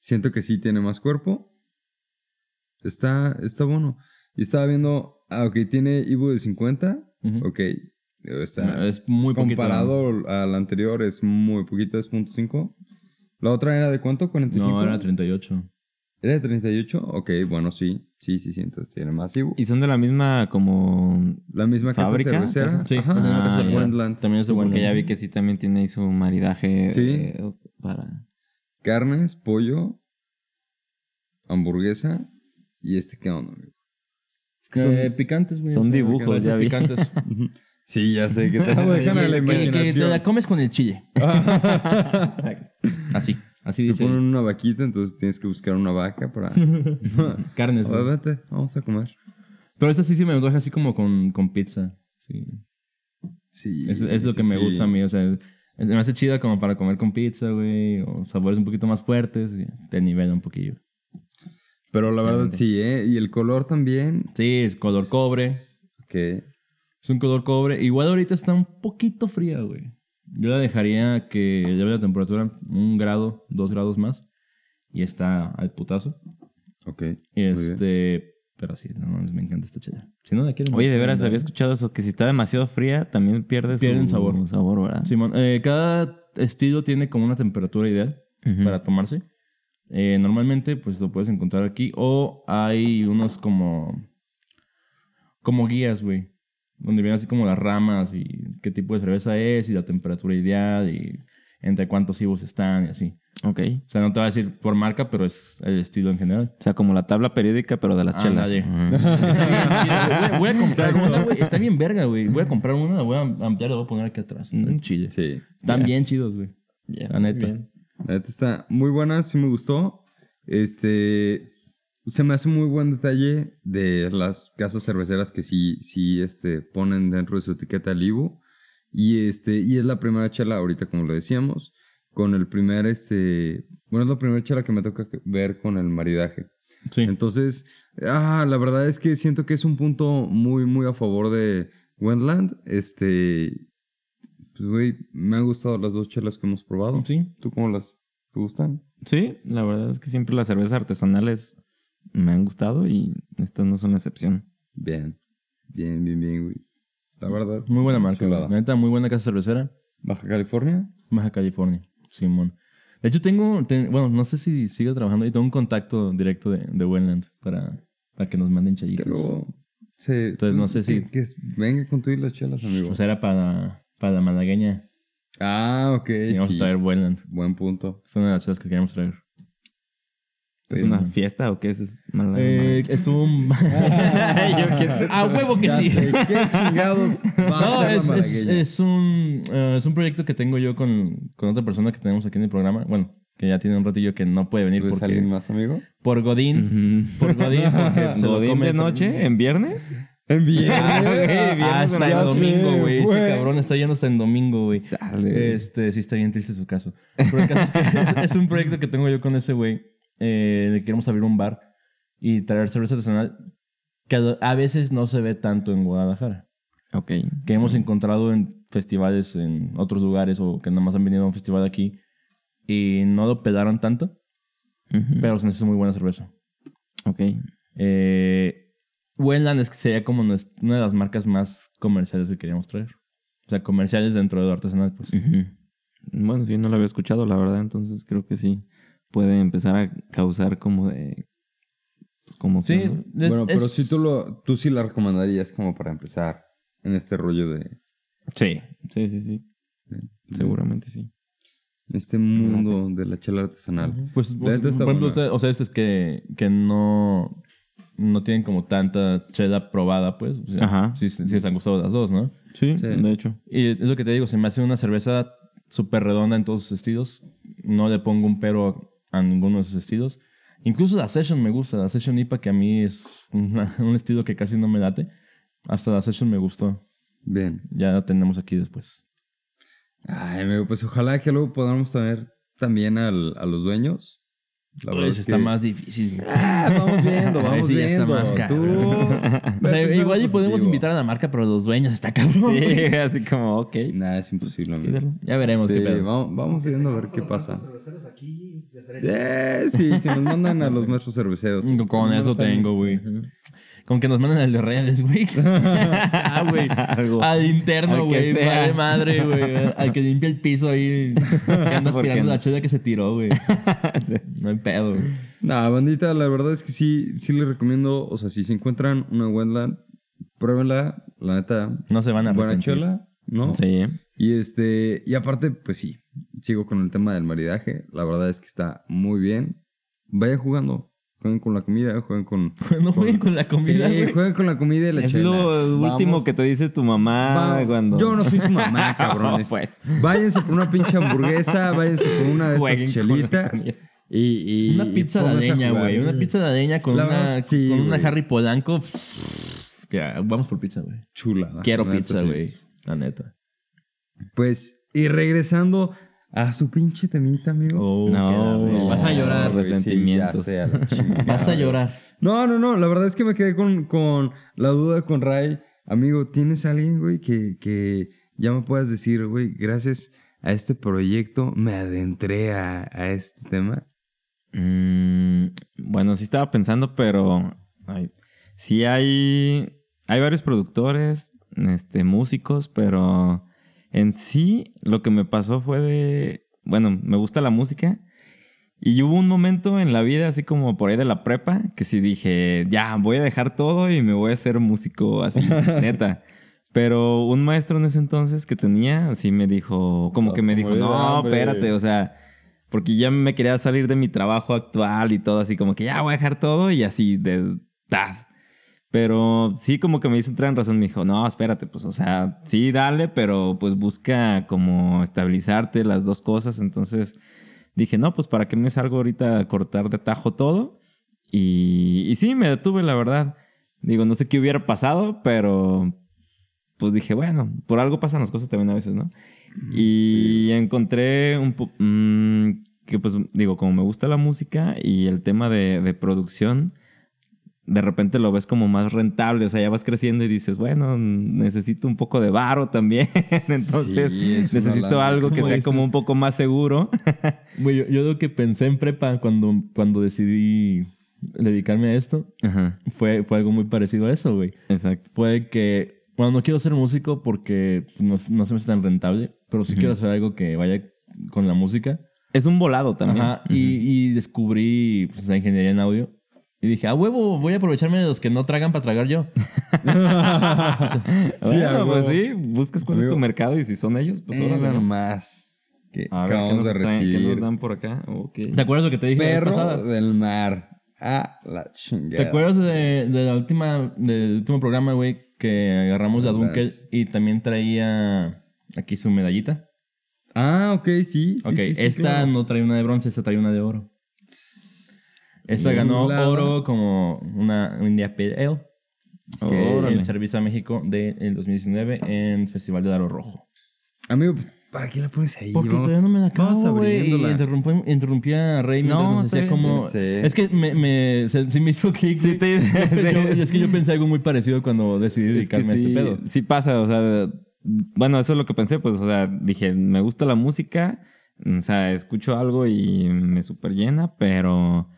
siento que sí tiene más cuerpo. Está, está bueno. Y estaba viendo, ah, ok, tiene Ibu de 50, Ujú. ok, está es muy poquito. comparado al anterior es muy poquito, es .5. La otra era de cuánto? 45. No, era 38. ¿Era de 38? Ok, bueno, sí. Sí, sí, sí, entonces tiene más. Y son de la misma como... La misma casa ¿Fábrica? cervecera. Sí, Ajá. casa. Wendland. También es de Porque ya vi que sí también tiene ahí su maridaje Sí. eh, para... Carnes, pollo, hamburguesa y este qué onda, amigo? Es que son- Eh, picantes, güey. son dibujos, ya vi. picantes. Sí, ya sé que te lo dejan a la Que- que, te imaginación. la comes con el chile. Así. Así Te dice. ponen una vaquita, entonces tienes que buscar una vaca para... Carnes, A ver, güey. vete, vamos a comer. Pero esta sí se me antoja así como con, con pizza. Sí. Sí. Es, es lo que sí, me sí. gusta a mí. O sea, es- me hace chida como para comer con pizza, güey. O sabores un poquito más fuertes. Te nivela un poquillo. Pero la verdad sí, ¿eh? Y el color también. Sí, es color cobre. Ok. Es un color cobre. Igual ahorita está un poquito fría, güey. Yo la dejaría que lleve la temperatura un grado, dos grados más. Y está al putazo. Ok. Este, pero sí, no, me encanta esta chela. Si no la. Oye, de veras, había escuchado eso, que si está demasiado fría, también pierde Pierde su el sabor. sabor, ¿verdad? Simón, eh, cada estilo tiene como una temperatura ideal para tomarse. Eh, normalmente, pues lo puedes encontrar aquí. O hay unos como. Como guías, güey. Donde vienen así como las ramas y qué tipo de cerveza es y la temperatura ideal y entre cuántos ibos están y así. Ok. O sea, no te va a decir por marca, pero es el estilo en general. O sea, como la tabla periódica, pero de las chelas. Ándale. Ajá. Está bien güey. Voy a comprar una, güey. Está bien verga, güey. Voy a comprar una, la voy a ampliar, la voy a poner aquí atrás. En Chile. Sí. Están bien chidos, güey. Ya, La neta. bien. La neta está muy buena, sí me gustó. Este. Se me hace muy buen detalle de las casas cerveceras que sí, sí este, ponen dentro de su etiqueta el Ibu. Y, este, y es la primera chela, ahorita como lo decíamos, con el primer, este, bueno, es la primera chela que me toca ver con el maridaje. Sí. Entonces, ah, la verdad es que siento que es un punto muy, muy a favor de Wendland. Este, pues, güey, me han gustado las dos chelas que hemos probado. Sí. ¿Tú cómo las te gustan? Sí, la verdad es que siempre las cervezas artesanales me han gustado y estas no son la excepción. Bien, bien, bien, bien, güey. La verdad. Muy buena marca. La neta, muy buena casa cervecera. Baja California. Baja California. Simón. De hecho, tengo, ten- bueno, no sé si sigue trabajando ahí. Tengo un contacto directo de, de Wendland para, para que nos manden chelitos. Pero. Sí, Entonces, no sé si- que- que venga con tú y las chelas, amigo. O sea, era para, para la malagueña. ah, ok. Y vamos sí. a traer Wendland. Buen punto. Es una de las chelas que queríamos traer. ¿Es una fiesta o qué es? es mala- Eh, es un... Yo, ¿qué es eso? ¡A huevo que Ya sí! sé, ¿Qué chingados va No, a ser es, la es, un, eh, es un proyecto que tengo yo con, con otra persona que tenemos aquí en el programa. Bueno, que ya tiene un ratillo que no puede venir ¿Tú eres alguien más, amigo? por Godín. Por Godín, porque se lo ¿Godín come de noche? ¿En viernes? En viernes. Ah, güey, viernes hasta el domingo, sé, güey. Ese cabrón está yendo hasta en domingo, güey. Sale. Este, sí está bien triste su caso. Pero el caso es que es, es un proyecto que tengo yo con ese güey. Eh, queremos abrir un bar y traer cerveza artesanal que a veces no se ve tanto en Guadalajara. Ok. Que hemos encontrado en festivales en otros lugares o que nada más han venido a un festival aquí y no lo pedaron tanto, pero se necesita muy buena cerveza. Ok. Eh, Wendland es que sería como una de las marcas más comerciales que queríamos traer. O sea, comerciales dentro de lo artesanal, pues. Bueno, sí, no lo había escuchado, la verdad, entonces creo que sí puede empezar a causar como de... Pues como Sí, ¿no? es- Bueno, pero es- si tú lo, tú sí la recomendarías como para empezar en este rollo de Sí, sí, sí, sí. Seguramente sí. en este mundo de la chela artesanal. Pues, La pues, está por ejemplo, ustedes- o sea, este es que, que no, no tienen como tanta chela probada, pues. O sea, Ajá. Sí, sí les han gustado las dos, ¿no? Sí, Sí. de hecho. Y es lo que te digo, se me hace una cerveza súper redonda en todos sus estilos. No le pongo un pero a ninguno de sus estilos. Incluso la Session me gusta. La Session IPA, que a mí es una- un estilo que casi no me late. Hasta la Session me gustó. Bien. Ya la tenemos aquí después. Ay, pues ojalá que luego podamos tener también al- a los dueños. La verdad Ese es está que- más difícil. Ah, vamos viendo, vamos Ese ya está viendo. más Tú. O sea, igual y podemos invitar a la marca, pero los dueños está cabrón. Sí, así como, ok. Nah, es imposible, amigo. Ya veremos Sí, qué pedo. vamos, vamos viendo a ver qué pasa. aquí, Sí, sí, si nos mandan a los maestros cerveceros. Con eso tengo, güey. Con que nos manden al de reales, güey. ah, güey. Algo. Al interno, güey. Vale madre, güey. Al que limpia el piso ahí. Que anda ¿Por qué aspirando no? la chela que se tiró, güey. Sí. No hay pedo, güey. Nah, bandita, la verdad es que sí, sí les recomiendo, o sea, si se encuentran una Wendland, pruébenla, la neta, No se van a buena arrepentir. chela, ¿no? Sí. Y este, y aparte, pues sí, sigo con el tema del maridaje, la verdad es que está muy bien. Vayan jugando, jueguen con la comida, jueguen con... No jueguen con la comida, sí, güey. jueguen con la comida y la Es chela. lo último Vamos, que te dice tu mamá va- cuando... Yo no soy su mamá, cabrones. No, pues. Váyanse por una pinche hamburguesa, váyanse por una de Jueguen estas la chelitas. comida. Y, y, Una pizza de pónganse a leña, jugar. güey. Una pizza de leña con La una, sí, con una güey. Harry Polanco. Que, ah, vamos por pizza, güey. Chula. Quiero La neta, pizza, sí. güey. La neta. Pues, y regresando a su pinche temita, amigo. Oh, No. Vas a llorar. sí, resentimientos. ya sé, a la chingada, Vas a llorar. No, no, no. La verdad es que me quedé con, con la duda con Ray. Amigo, ¿tienes alguien, güey, que, que ya me puedas decir, güey, gracias a este proyecto me adentré a, a este tema? Mm, bueno, sí estaba pensando, pero ay, sí hay, hay varios productores, este, músicos, pero en sí lo que me pasó fue de, bueno, me gusta la música y hubo un momento en la vida, así como por ahí de la prepa, que sí dije, ya, voy a dejar todo y me voy a hacer músico, así, neta. Pero un maestro en ese entonces que tenía, así me dijo, como que me dijo, no, hambre". espérate, o sea, porque ya me quería salir de mi trabajo actual y todo, así como que ya voy a dejar todo y así de tas. Pero sí, como que me hizo entrar en razón. Me dijo, no, espérate, pues, o sea, sí, dale, pero pues busca como estabilizarte las dos cosas. Entonces dije, no, pues, ¿para qué me salgo ahorita a cortar de tajo todo? Y, y sí, me detuve, la verdad. Digo, no sé qué hubiera pasado, pero pues dije, bueno, por algo pasan las cosas también a veces, ¿no? Y encontré un po- mm, que pues digo, como me gusta la música y el tema de, de producción, de repente lo ves como más rentable, o sea, ya vas creciendo y dices, bueno, necesito un poco de varo también, entonces Sí, necesito algo que ¿Cómo sea dice? como un poco más seguro. Güey, yo, yo lo que pensé en prepa cuando, cuando decidí dedicarme a esto Ajá, fue, fue algo muy parecido a eso, güey. exacto. Fue que, bueno, no quiero ser músico porque no, no se me hace tan rentable, pero sí quiero hacer algo que vaya con la música. Es un volado también. Ajá, y, y descubrí pues, la ingeniería en audio. Y dije, a huevo, voy a aprovecharme de los que no tragan para tragar yo. Sí, bueno, a pues sí, buscas cuál es tu mercado y si son ellos, pues Eh, órale, ¿no? nomás. Que A ver, ¿qué nos, de traen? ¿Qué nos dan por acá? Ok. ¿Te acuerdas lo que te dije la vez Perro del mar. Ah, la chingada. ¿Te acuerdas de, de la última, del último programa, güey, que agarramos a Dunkel y también traía aquí su medallita? Ah, ok, sí. sí ok, sí, sí, esta claro. no trae una de bronce, esta trae una de oro. Esta Y ganó oro como una India Órale. en Servicio a México del 2019 en Festival de Daro Rojo. Amigo, pues, ¿para qué la pones ahí? Porque Vamos- todavía no me la acabo, güey. Y interrumpí, interrumpí a Rey mientras No, nos bien, como... Es que me, me, se, sí me hizo clic, Sí, te- Yo- yo- es que yo pensé algo muy parecido cuando decidí Es que dedicarme sí, a este pedo. sí pasa, o sea, bueno, eso es lo que pensé, pues, o sea, dije, me gusta la música, o sea, escucho algo y me super llena, pero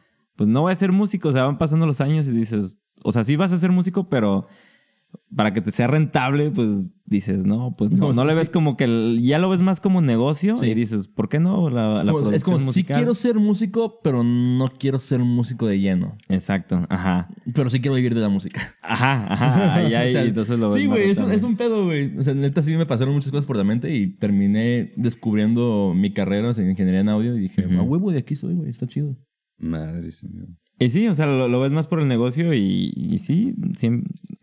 pues no voy a ser músico, o sea, van pasando los años y dices, o sea, sí vas a ser músico, pero para que te sea rentable, pues dices, no, pues no, no le ves sí. como que el- ya lo ves más como negocio Sí. y dices, ¿por qué no? La, la Como- es como, sí quiero ser músico, pero no quiero ser músico de lleno. Exacto, ajá. Pero sí quiero vivir de la música. Ajá, ajá. Ahí, ahí, O sea, entonces lo sí, güey, es, un- rentable. es un pedo, güey. O sea, neta, sí me pasaron muchas cosas por la mente y terminé descubriendo mi carrera en ingeniería en audio y dije, Ujú. a huevo, de aquí soy, güey, está chido. Madre señor. Y sí, o sea, lo, lo ves más por el negocio y, y sí, sí,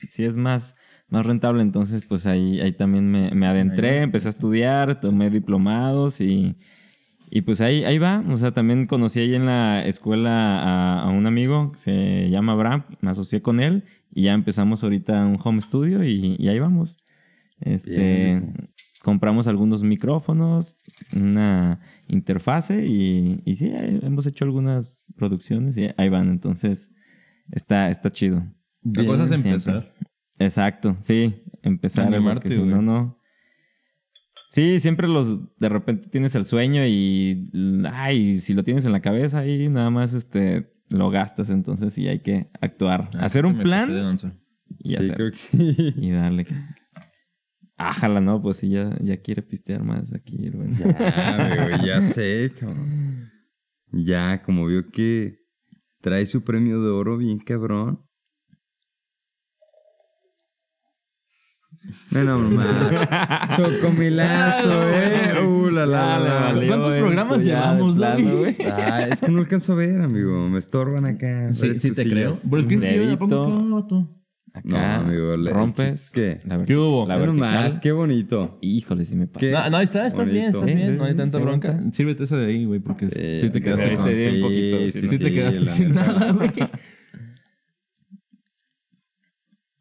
sí es más, más rentable. Entonces, pues ahí, ahí también me, me adentré, empecé a estudiar, tomé diplomados y, y pues ahí, ahí va. O sea, también conocí ahí en la escuela a, a un amigo que se llama Abraham, me asocié con él y ya empezamos ahorita un home studio y, y ahí vamos. Este, Bien. Compramos algunos micrófonos, una interfase y, y sí, hemos hecho algunas producciones y ahí van. Entonces, está, está chido. La cosa es siempre. empezar. Exacto, sí, empezar Animarte, si no, no. Sí, siempre los de repente tienes el sueño y ay, si lo tienes en la cabeza ahí nada más este lo gastas, entonces sí hay que actuar, Ah, hacer un plan lanza. y sí, hacer creo que sí. y darle. Ájala, no, pues sí ya ya quiere pistear más aquí, Rubén. Ya, amigo, ya sé, cabrón. Ya, como vio que trae su premio de oro bien cabrón. Bueno, mamá. Chocomilazo, eh. Uh, la la la. valió ¿Cuántos programas llevamos, güey? Ah, es que no alcanzo a ver, amigo. Me estorban acá. Sí, sí te creo. Pero es que sí, yo No, amigo, le- rompes. que- la ¿Qué hubo? La Ve vertical. nomás, qué bonito. Híjole, sí me pasa. ¿Qué? No, no, ahí está, estás bien, estás Sí, bien. sí, no hay sí, tanta se bronca. Sírvete esa de ahí, güey, porque sí, Sí, te quedaste con... bien poquito, sí, Sí, te quedaste sin nada, güey.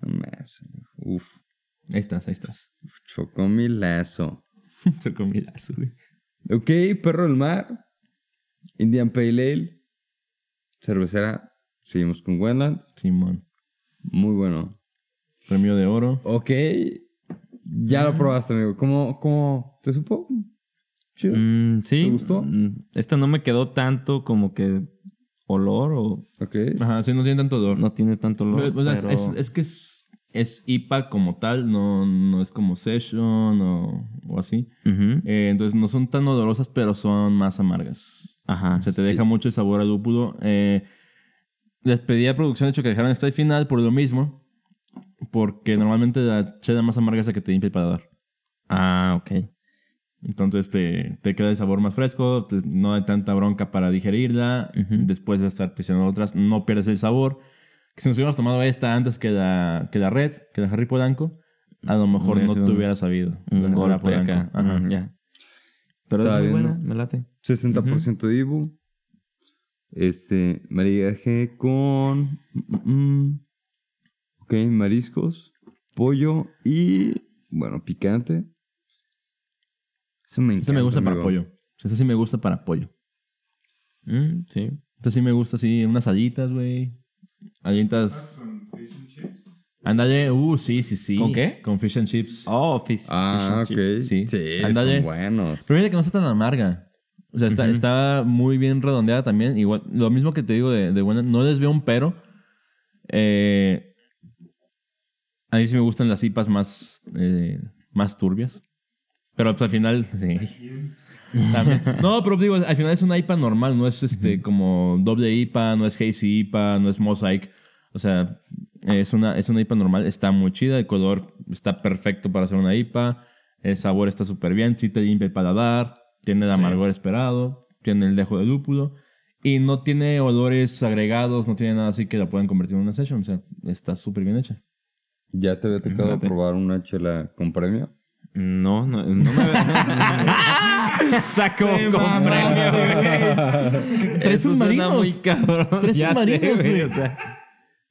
Nomás, Uf, Ahí estás, ahí estás. uf, chocomilazo. Chocomilazo, güey. Ok, perro del mar. Indian Pale Ale. Cervecera. Seguimos con Wendland. Simón. Muy bueno. Premio de oro. Ok. Ya lo probaste, amigo. ¿Cómo, cómo te supo? Chido. Mm, sí. ¿Te gustó? Mm, Esta no me quedó tanto como que olor o Ok. Ajá, sí, no tiene tanto olor. no tiene tanto olor. Pero, o sea, pero- es, es que es, es IPA como tal, no, no es como session o, o así. Eh, entonces no son tan olorosas, pero son más amargas. Ajá. O sea, te sí. deja mucho el sabor a lúpulo. Eh, les pedí a producción, de hecho, que dejaran el final por lo mismo. Porque normalmente la chela más amarga es la que te limpia el paladar. Ah, ok. Entonces te, te queda el sabor más fresco, te- no hay tanta bronca para digerirla. Después de estar pisando otras, no pierdes el sabor. Que si nos hubiéramos tomado esta antes que la, que la Red, que la Harry Polanco, a lo mejor no te hubiera sabido. Un golpe acá. Ajá. Ujú, ya. Pero es muy buena, me late. 60% de Ibu. Este, maridaje con. mm, mm, ok, mariscos, pollo y. Bueno, picante. Eso me encanta. Esta me gusta para pollo. Esta sí me gusta para pollo. Mm, sí. Esta sí me gusta así, unas alitas, güey. Alitas. Con fish and chips. Ándale, uh, sí, sí, sí. ¿Con qué? Con fish and chips. Oh, fish. Ah, fish ok. and chips. sí. Sí, son buenos. Pero mira que no está tan amarga. O sea, está, está muy bien redondeada también. Igual, lo mismo que te digo de, de buena. No les veo un pero. Eh, a mí sí me gustan las IPAs más, eh, más turbias. Pero pues, al final. Sí. También. No, pero digo, al final es una IPA normal. No es este como doble IPA, no es Hazy IPA, no es Mosaic. O sea, es una, es una IPA normal. Está muy chida. El color está perfecto para hacer una IPA. El sabor está súper bien. Sí te limpia el paladar. Tiene el amargor esperado. Tiene el dejo de lúpulo. Y no tiene olores agregados. No tiene nada así que la puedan convertir en una session. O sea, está súper bien hecha. ¿Ya te había tocado Fíjate. probar una chela con premio? No, no, no me Sacó con premio, güey. Tres submarinos. muy cabrón. Tres submarinos, güey. o sea.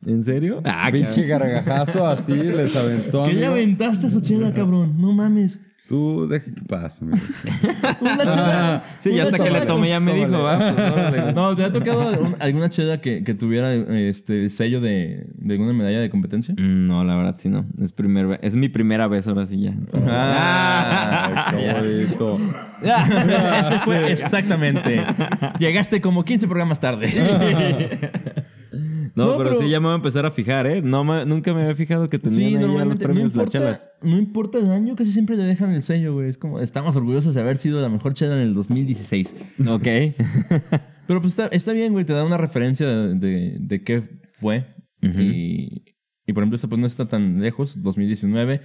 ¿En serio? Ah, Pinche gargajazo así les aventó. ¿Qué le aventaste a su chela, cabrón? No mames. Tú deja que pase, amigo. Una chela. Sí, ya una hasta que le tomé ya me Tómale. dijo, va, pues órale. No, ¿te ha tocado un- alguna chela que, que tuviera este el sello de, de alguna medalla de competencia? Mm, No, la verdad sí no. Es, primer, es mi primera vez ahora sí ya. Entonces- Ah, Qué bonito. Ese fue exactamente. Llegaste como 15 programas tarde. No, No, pero, pero- sí ya me voy a empezar a fijar, ¿eh? No me- nunca me había fijado que tenían ahí a los premios no las chelas. no importa el año, casi siempre le dejan el sello, güey. Es como, estamos orgullosos de haber sido la mejor chela en el 2016. Ok. Pero pues está, está bien, güey, te da una referencia de, de, de qué fue. Y, y por ejemplo, esta pues no está tan lejos, 2019.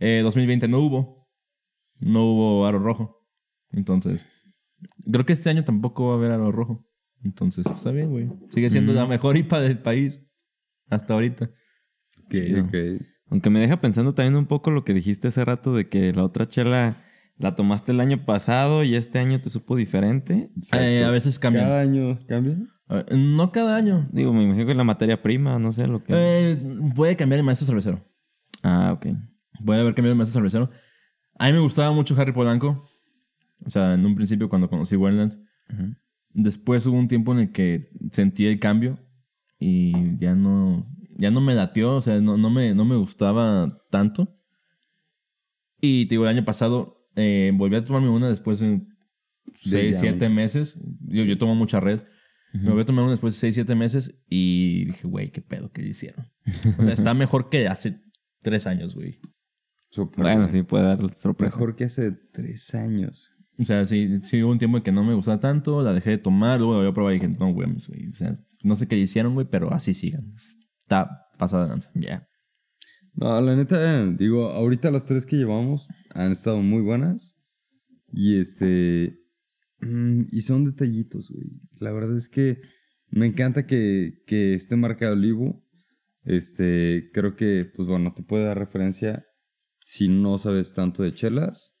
Eh, 2020 no hubo. No hubo aro rojo. Entonces, creo que este año tampoco va a haber aro rojo. Entonces, pues, está bien, güey. Sigue siendo la mejor IPA del país. Hasta ahorita. Ok, Chido. ok. Aunque me deja pensando también un poco lo que dijiste hace rato de que la otra chela la tomaste el año pasado y este año te supo diferente. Eh, a veces cambia. Cada año cambia. no cada año. Digo, me imagino que la materia prima, no sé lo que. Eh, puede cambiar el maestro cervecero. Ah, ok. Puede haber cambiado el maestro cervecero. A mí me gustaba mucho Harry Polanco. O sea, en un principio cuando conocí Wendland. Ujú. Después hubo un tiempo en el que sentí el cambio y ya no, ya no me latió, o sea, no, no, me, no me gustaba tanto. Y te digo, el año pasado eh, volví a tomarme una después de De 6, ya 7 un- meses. Yo, yo tomo mucha red. Me volví a tomar una después de 6, 7 meses y dije, güey, qué pedo que le hicieron. O sea, está mejor que hace 3 años, güey. Bueno, bien. sí, puede dar sorpresa. Mejor que hace tres años. O sea, sí, sí hubo un tiempo que no me gustaba tanto, la dejé de tomar, luego la voy a probar y dije, no, güey. O sea, no sé qué hicieron, güey, pero así sigan. Está pasada lanza. Ya. No, la neta, digo, ahorita las tres que llevamos han estado muy buenas. Y este. mm, y son detallitos, güey. La verdad es que me encanta que, que esté marcado el. Este, creo que, pues bueno, te puede dar referencia si no sabes tanto de chelas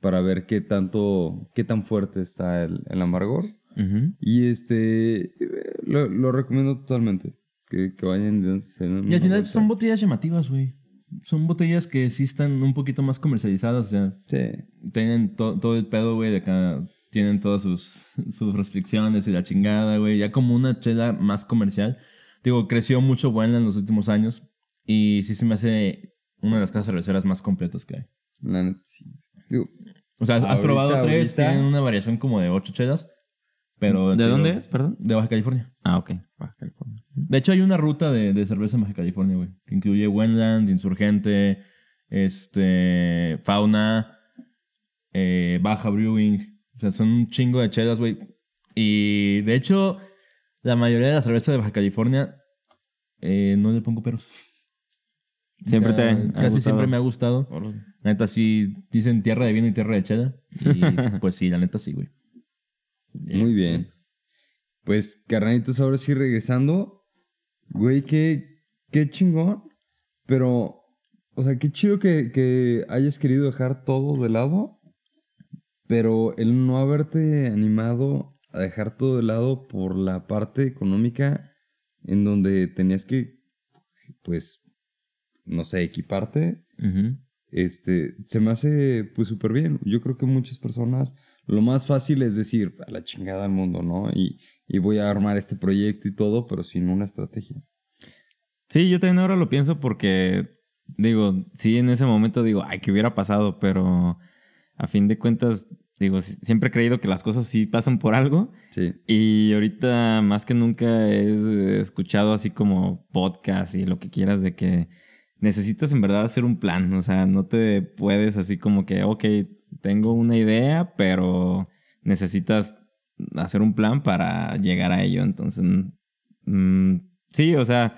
para ver qué tanto, qué tan fuerte está el, el amargor. Ujú. Y este, lo, lo recomiendo totalmente. Que, que vayan. y al final son botellas llamativas, güey. Son botellas que sí están un poquito más comercializadas, o sea, Sí. tienen to- todo el pedo, güey, de acá. Tienen todas sus, sus restricciones y la chingada, güey. Ya como una chela más comercial. Digo, creció mucho buena en los últimos años. Y sí se me hace una de las casas cerveceras más completas que hay. La neta, sí. Digo, O sea, has probado tres, ahorita. tienen una variación como de ocho chelas. Pero, ¿De dónde digo, es, perdón? De Baja California. Ah, ok. Baja California. De hecho, hay una ruta de, de cerveza en Baja California, güey. Que incluye Wendland, Insurgente, este, Fauna, eh, Baja Brewing. O sea, son un chingo de chelas, güey. Y de hecho, la mayoría de la cerveza de Baja California eh, no le pongo peros. O Siempre sea, te ha Casi gustado. siempre me ha gustado. La neta sí, dicen tierra de vino y tierra de chela. Y pues sí, la neta sí, güey. Muy bien. Pues, carnalitos, ahora sí regresando. Güey, qué, qué chingón. Pero, o sea, qué chido que, que hayas querido dejar todo de lado. Pero el no haberte animado a dejar todo de lado por la parte económica en donde tenías que, pues, no sé, equiparte este, se me hace pues súper bien. Yo creo que muchas personas lo más fácil es decir, a la chingada del mundo, ¿no? Y, y voy a armar este proyecto y todo, pero sin una estrategia. Sí, yo también ahora lo pienso porque, digo, sí, en ese momento digo, ay, que hubiera pasado, pero a fin de cuentas, digo, si- siempre he creído que las cosas sí pasan por algo. Sí. Y ahorita más que nunca he escuchado así como podcast y lo que quieras de que necesitas en verdad hacer un plan. O sea, no te puedes así como que, ok, tengo una idea, pero necesitas hacer un plan para llegar a ello. Entonces, mm, sí, o sea,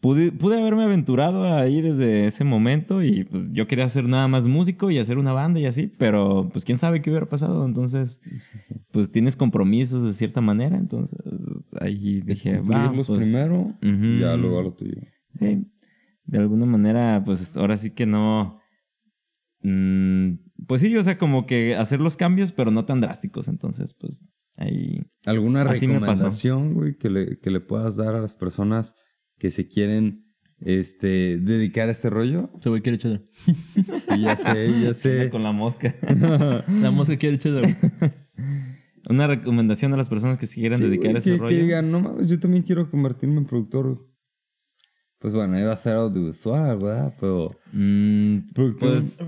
pude, pude haberme aventurado ahí desde ese momento y pues yo quería ser nada más músico y hacer una banda y así, pero pues quién sabe qué hubiera pasado. Entonces, pues tienes compromisos de cierta manera. Entonces, ahí dije, va, cumplirlos pues, primero Ujú. y ya luego a lo tuyo. Sí, de alguna manera, pues ahora sí que no. mm, pues sí, o sea, como que hacer los cambios, pero no tan drásticos. Entonces, pues ahí. ¿Alguna Así recomendación, güey, que le, que le puedas dar a las personas que se quieren este, dedicar a este rollo? Ese güey quiere chela. Sí, ya sé, ya sé. Con la mosca. La mosca quiere güey. Una recomendación a las personas que se quieran Sí, dedicar a ese que, rollo. que digan, no mames, yo también quiero convertirme en productor. Pues bueno, iba a ser audiovisual, ¿verdad? Pero... Mm, pues.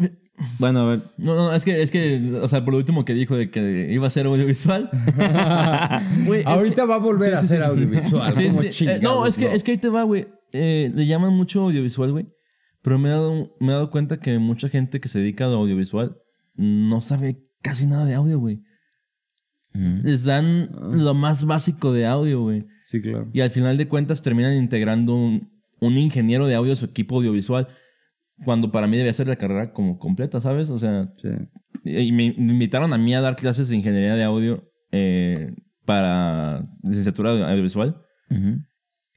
Bueno, a ver. No, no, es que, es que, o sea, por lo último que dijo de que iba a ser audiovisual. Ahorita que- va a volver Sí, a sí, ser sí. audiovisual. Como. Eh, no, es que, es que ahí te va, güey. Eh, le llaman mucho audiovisual, güey. Pero me he, dado, me he dado cuenta que mucha gente que se dedica a lo audiovisual no sabe casi nada de audio, güey. Mm. Les dan lo más básico de audio, güey. Sí, claro. Y al final de cuentas terminan integrando un, un ingeniero de audio a su equipo audiovisual. Cuando para mí debía ser la carrera como completa, ¿sabes? O sea, Sí. y me, me invitaron a mí a dar clases de ingeniería de audio eh, para licenciatura audiovisual.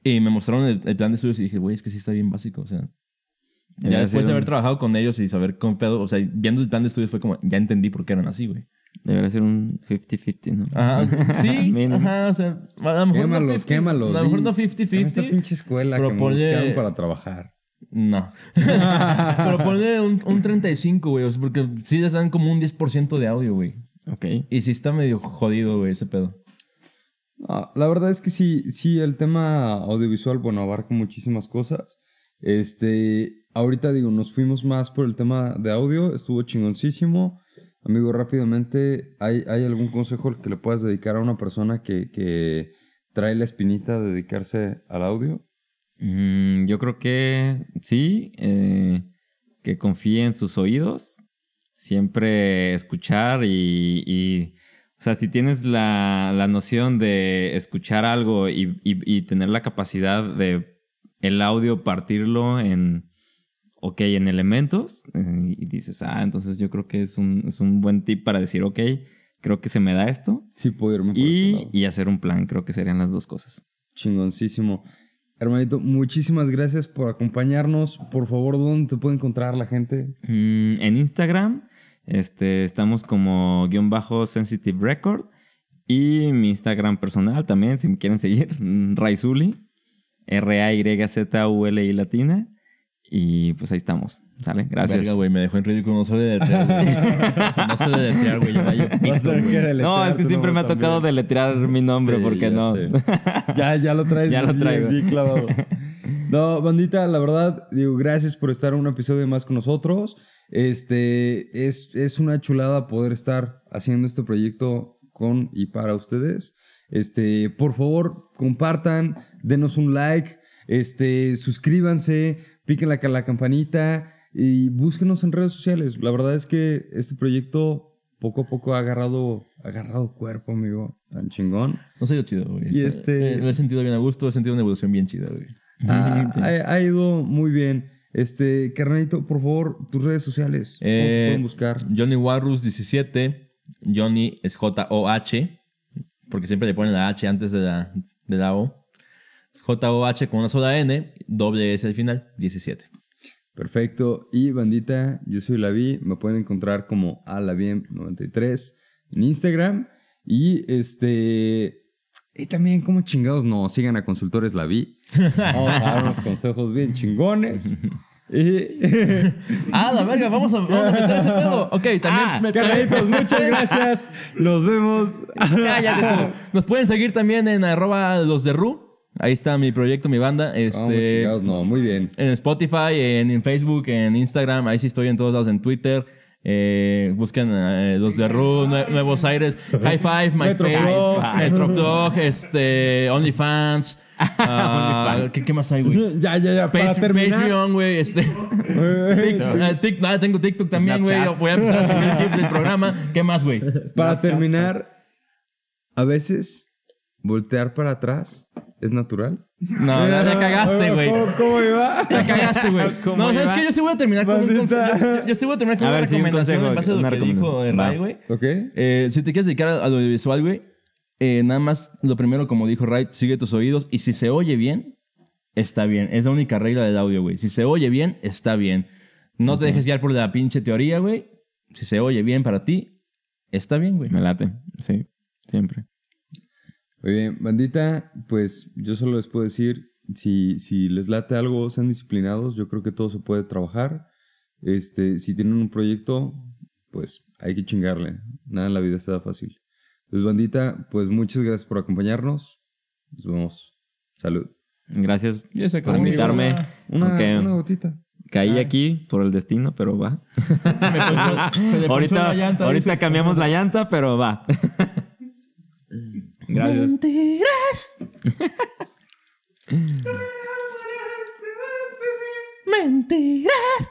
Y me mostraron el, el plan de estudios y dije, güey, es que sí está bien básico. O sea, ya después de haber trabajado con ellos y saber cómo pedo, o sea, viendo el plan de estudios fue como, ya entendí por qué eran así, güey. Debería ser un 50-50, ¿no? Ajá, sí, ajá, o sea, a lo mejor Quémalos, no 50, quémalos. A lo mejor no "Con Esta 50-50. pinche escuela pero que me buscaron para trabajar. No. pero ponle un, un 35, güey, o sea, porque sí les dan como un 10% de audio, güey. Ok. Y sí está medio jodido, güey, ese pedo. Ah, la verdad es que sí, sí, el tema audiovisual, bueno, abarca muchísimas cosas. Este, ahorita digo, nos fuimos más por el tema de audio, estuvo chingoncísimo. Amigo, rápidamente, ¿hay, hay algún consejo que le puedas dedicar a una persona que, que trae la espinita de dedicarse al audio? Mm, yo creo que sí, eh, que confíe en sus oídos, siempre escuchar y, o sea, si tienes la, la noción de escuchar algo y- y tener la capacidad de el audio partirlo en, ok, en elementos, eh, y dices, ah, entonces yo creo que es un, es un buen tip para decir, ok, creo que se me da esto, Sí, puedo irme por ese y, lado. y hacer un plan, creo que serían las dos cosas. Chingoncísimo. Hermanito, muchísimas gracias por acompañarnos. Por favor, ¿dónde te puede encontrar la gente? Mm, en Instagram este, estamos como guion bajo sensitive record y mi Instagram personal también, si me quieren seguir, Raizuli, R-A-Y-Z-U-L-I latina. Y pues ahí estamos, ¿sale? Gracias. Verga, güey, me dejó en ridículo. No sé deletrear. No sé deletrear, güey. No, es que siempre me ha tocado deletrear mi nombre, Sí, porque ya no. sé. Ya, ya lo traes. Ya lo bien- traigo. bien clavado. No, bandita, la verdad, digo, gracias por estar un episodio más con nosotros. Este, es, es una chulada poder estar haciendo este proyecto con y para ustedes. Este, por favor, compartan, denos un like, este, suscríbanse, piquen la, la campanita y búsquenos en redes sociales. La verdad es que este proyecto poco a poco ha agarrado, agarrado cuerpo, amigo. Tan chingón. No ha ido chido, güey. Y este- Lo he sentido bien a gusto, he sentido una evolución bien chida, güey. Ha, ha- ha ido muy bien. Este, carnalito, por favor, tus redes sociales. ¿Cómo te Eh, pueden buscar? Johnny Warrus 17. Johnny es J-O-H. Porque siempre le ponen la H antes de la, de la O. J-O-H con una sola N, doble S al final, 17. Perfecto. Y bandita, yo soy Lavi. Me pueden encontrar como Alaviem93 en Instagram. Y este. Y también, como chingados, no, sigan a Consultores Lavi. Vamos a dar unos consejos bien chingones. Y. Ah, la verga, vamos a, vamos a meter ese pedo. Ok, también. Ah, me- Carnalitos, muchas gracias. Nos vemos. Cállate tú. Nos pueden seguir también en arroba los de Ru. Ahí está mi proyecto, mi banda. Este, no, muy bien. en Spotify, en, en Facebook, en Instagram. Ahí sí estoy en todos lados, en Twitter. Eh, busquen eh, los de Ru, Nue- Nuevos Aires, High Five, MySpace, Metroflog. Este, OnlyFans. ah, ¿qué, qué más hay, güey? Ya, ya, ya. Para Page- terminar. Patreon, güey. Este, Eh, Tik- ah, tengo TikTok también, güey. Voy a empezar a subir clips del programa. ¿Qué más, güey? Para terminar, a veces voltear para atrás es natural. No, ya te cagaste, güey. ¿Cómo, cómo iba? Te cagaste, güey. ¿Cómo No, ¿sabes qué? Yo sí voy a terminar con un Bandita. consejo. Yo sí voy a terminar con A una ver, sí, un recomendación consejo, en base a lo que dijo recomendación. Ray, güey. ¿Ok? Eh, si te quieres dedicar a lo visual, güey, eh, nada más lo primero, como dijo Ray, sigue tus oídos y si se oye bien, está bien. Es la única regla del audio, güey. Si se oye bien, está bien. No te dejes guiar por la pinche teoría, güey. Si se oye bien para ti, está bien, güey. Me late, sí, siempre. Muy bien, bandita, pues yo solo les puedo decir, si, si les late algo, sean disciplinados, yo creo que todo se puede trabajar. Este, si tienen un proyecto, pues hay que chingarle. Nada en la vida se da fácil. Entonces, bandita, pues muchas gracias por acompañarnos. Nos vemos. Salud. Gracias se por invitarme. Una, gotita. caí aquí por el destino, pero va. Se me ponchó- se le ponchó ahorita la llanta, ahorita cambiamos la llanta, pero va. Gracias. Mentiras. Mentiras.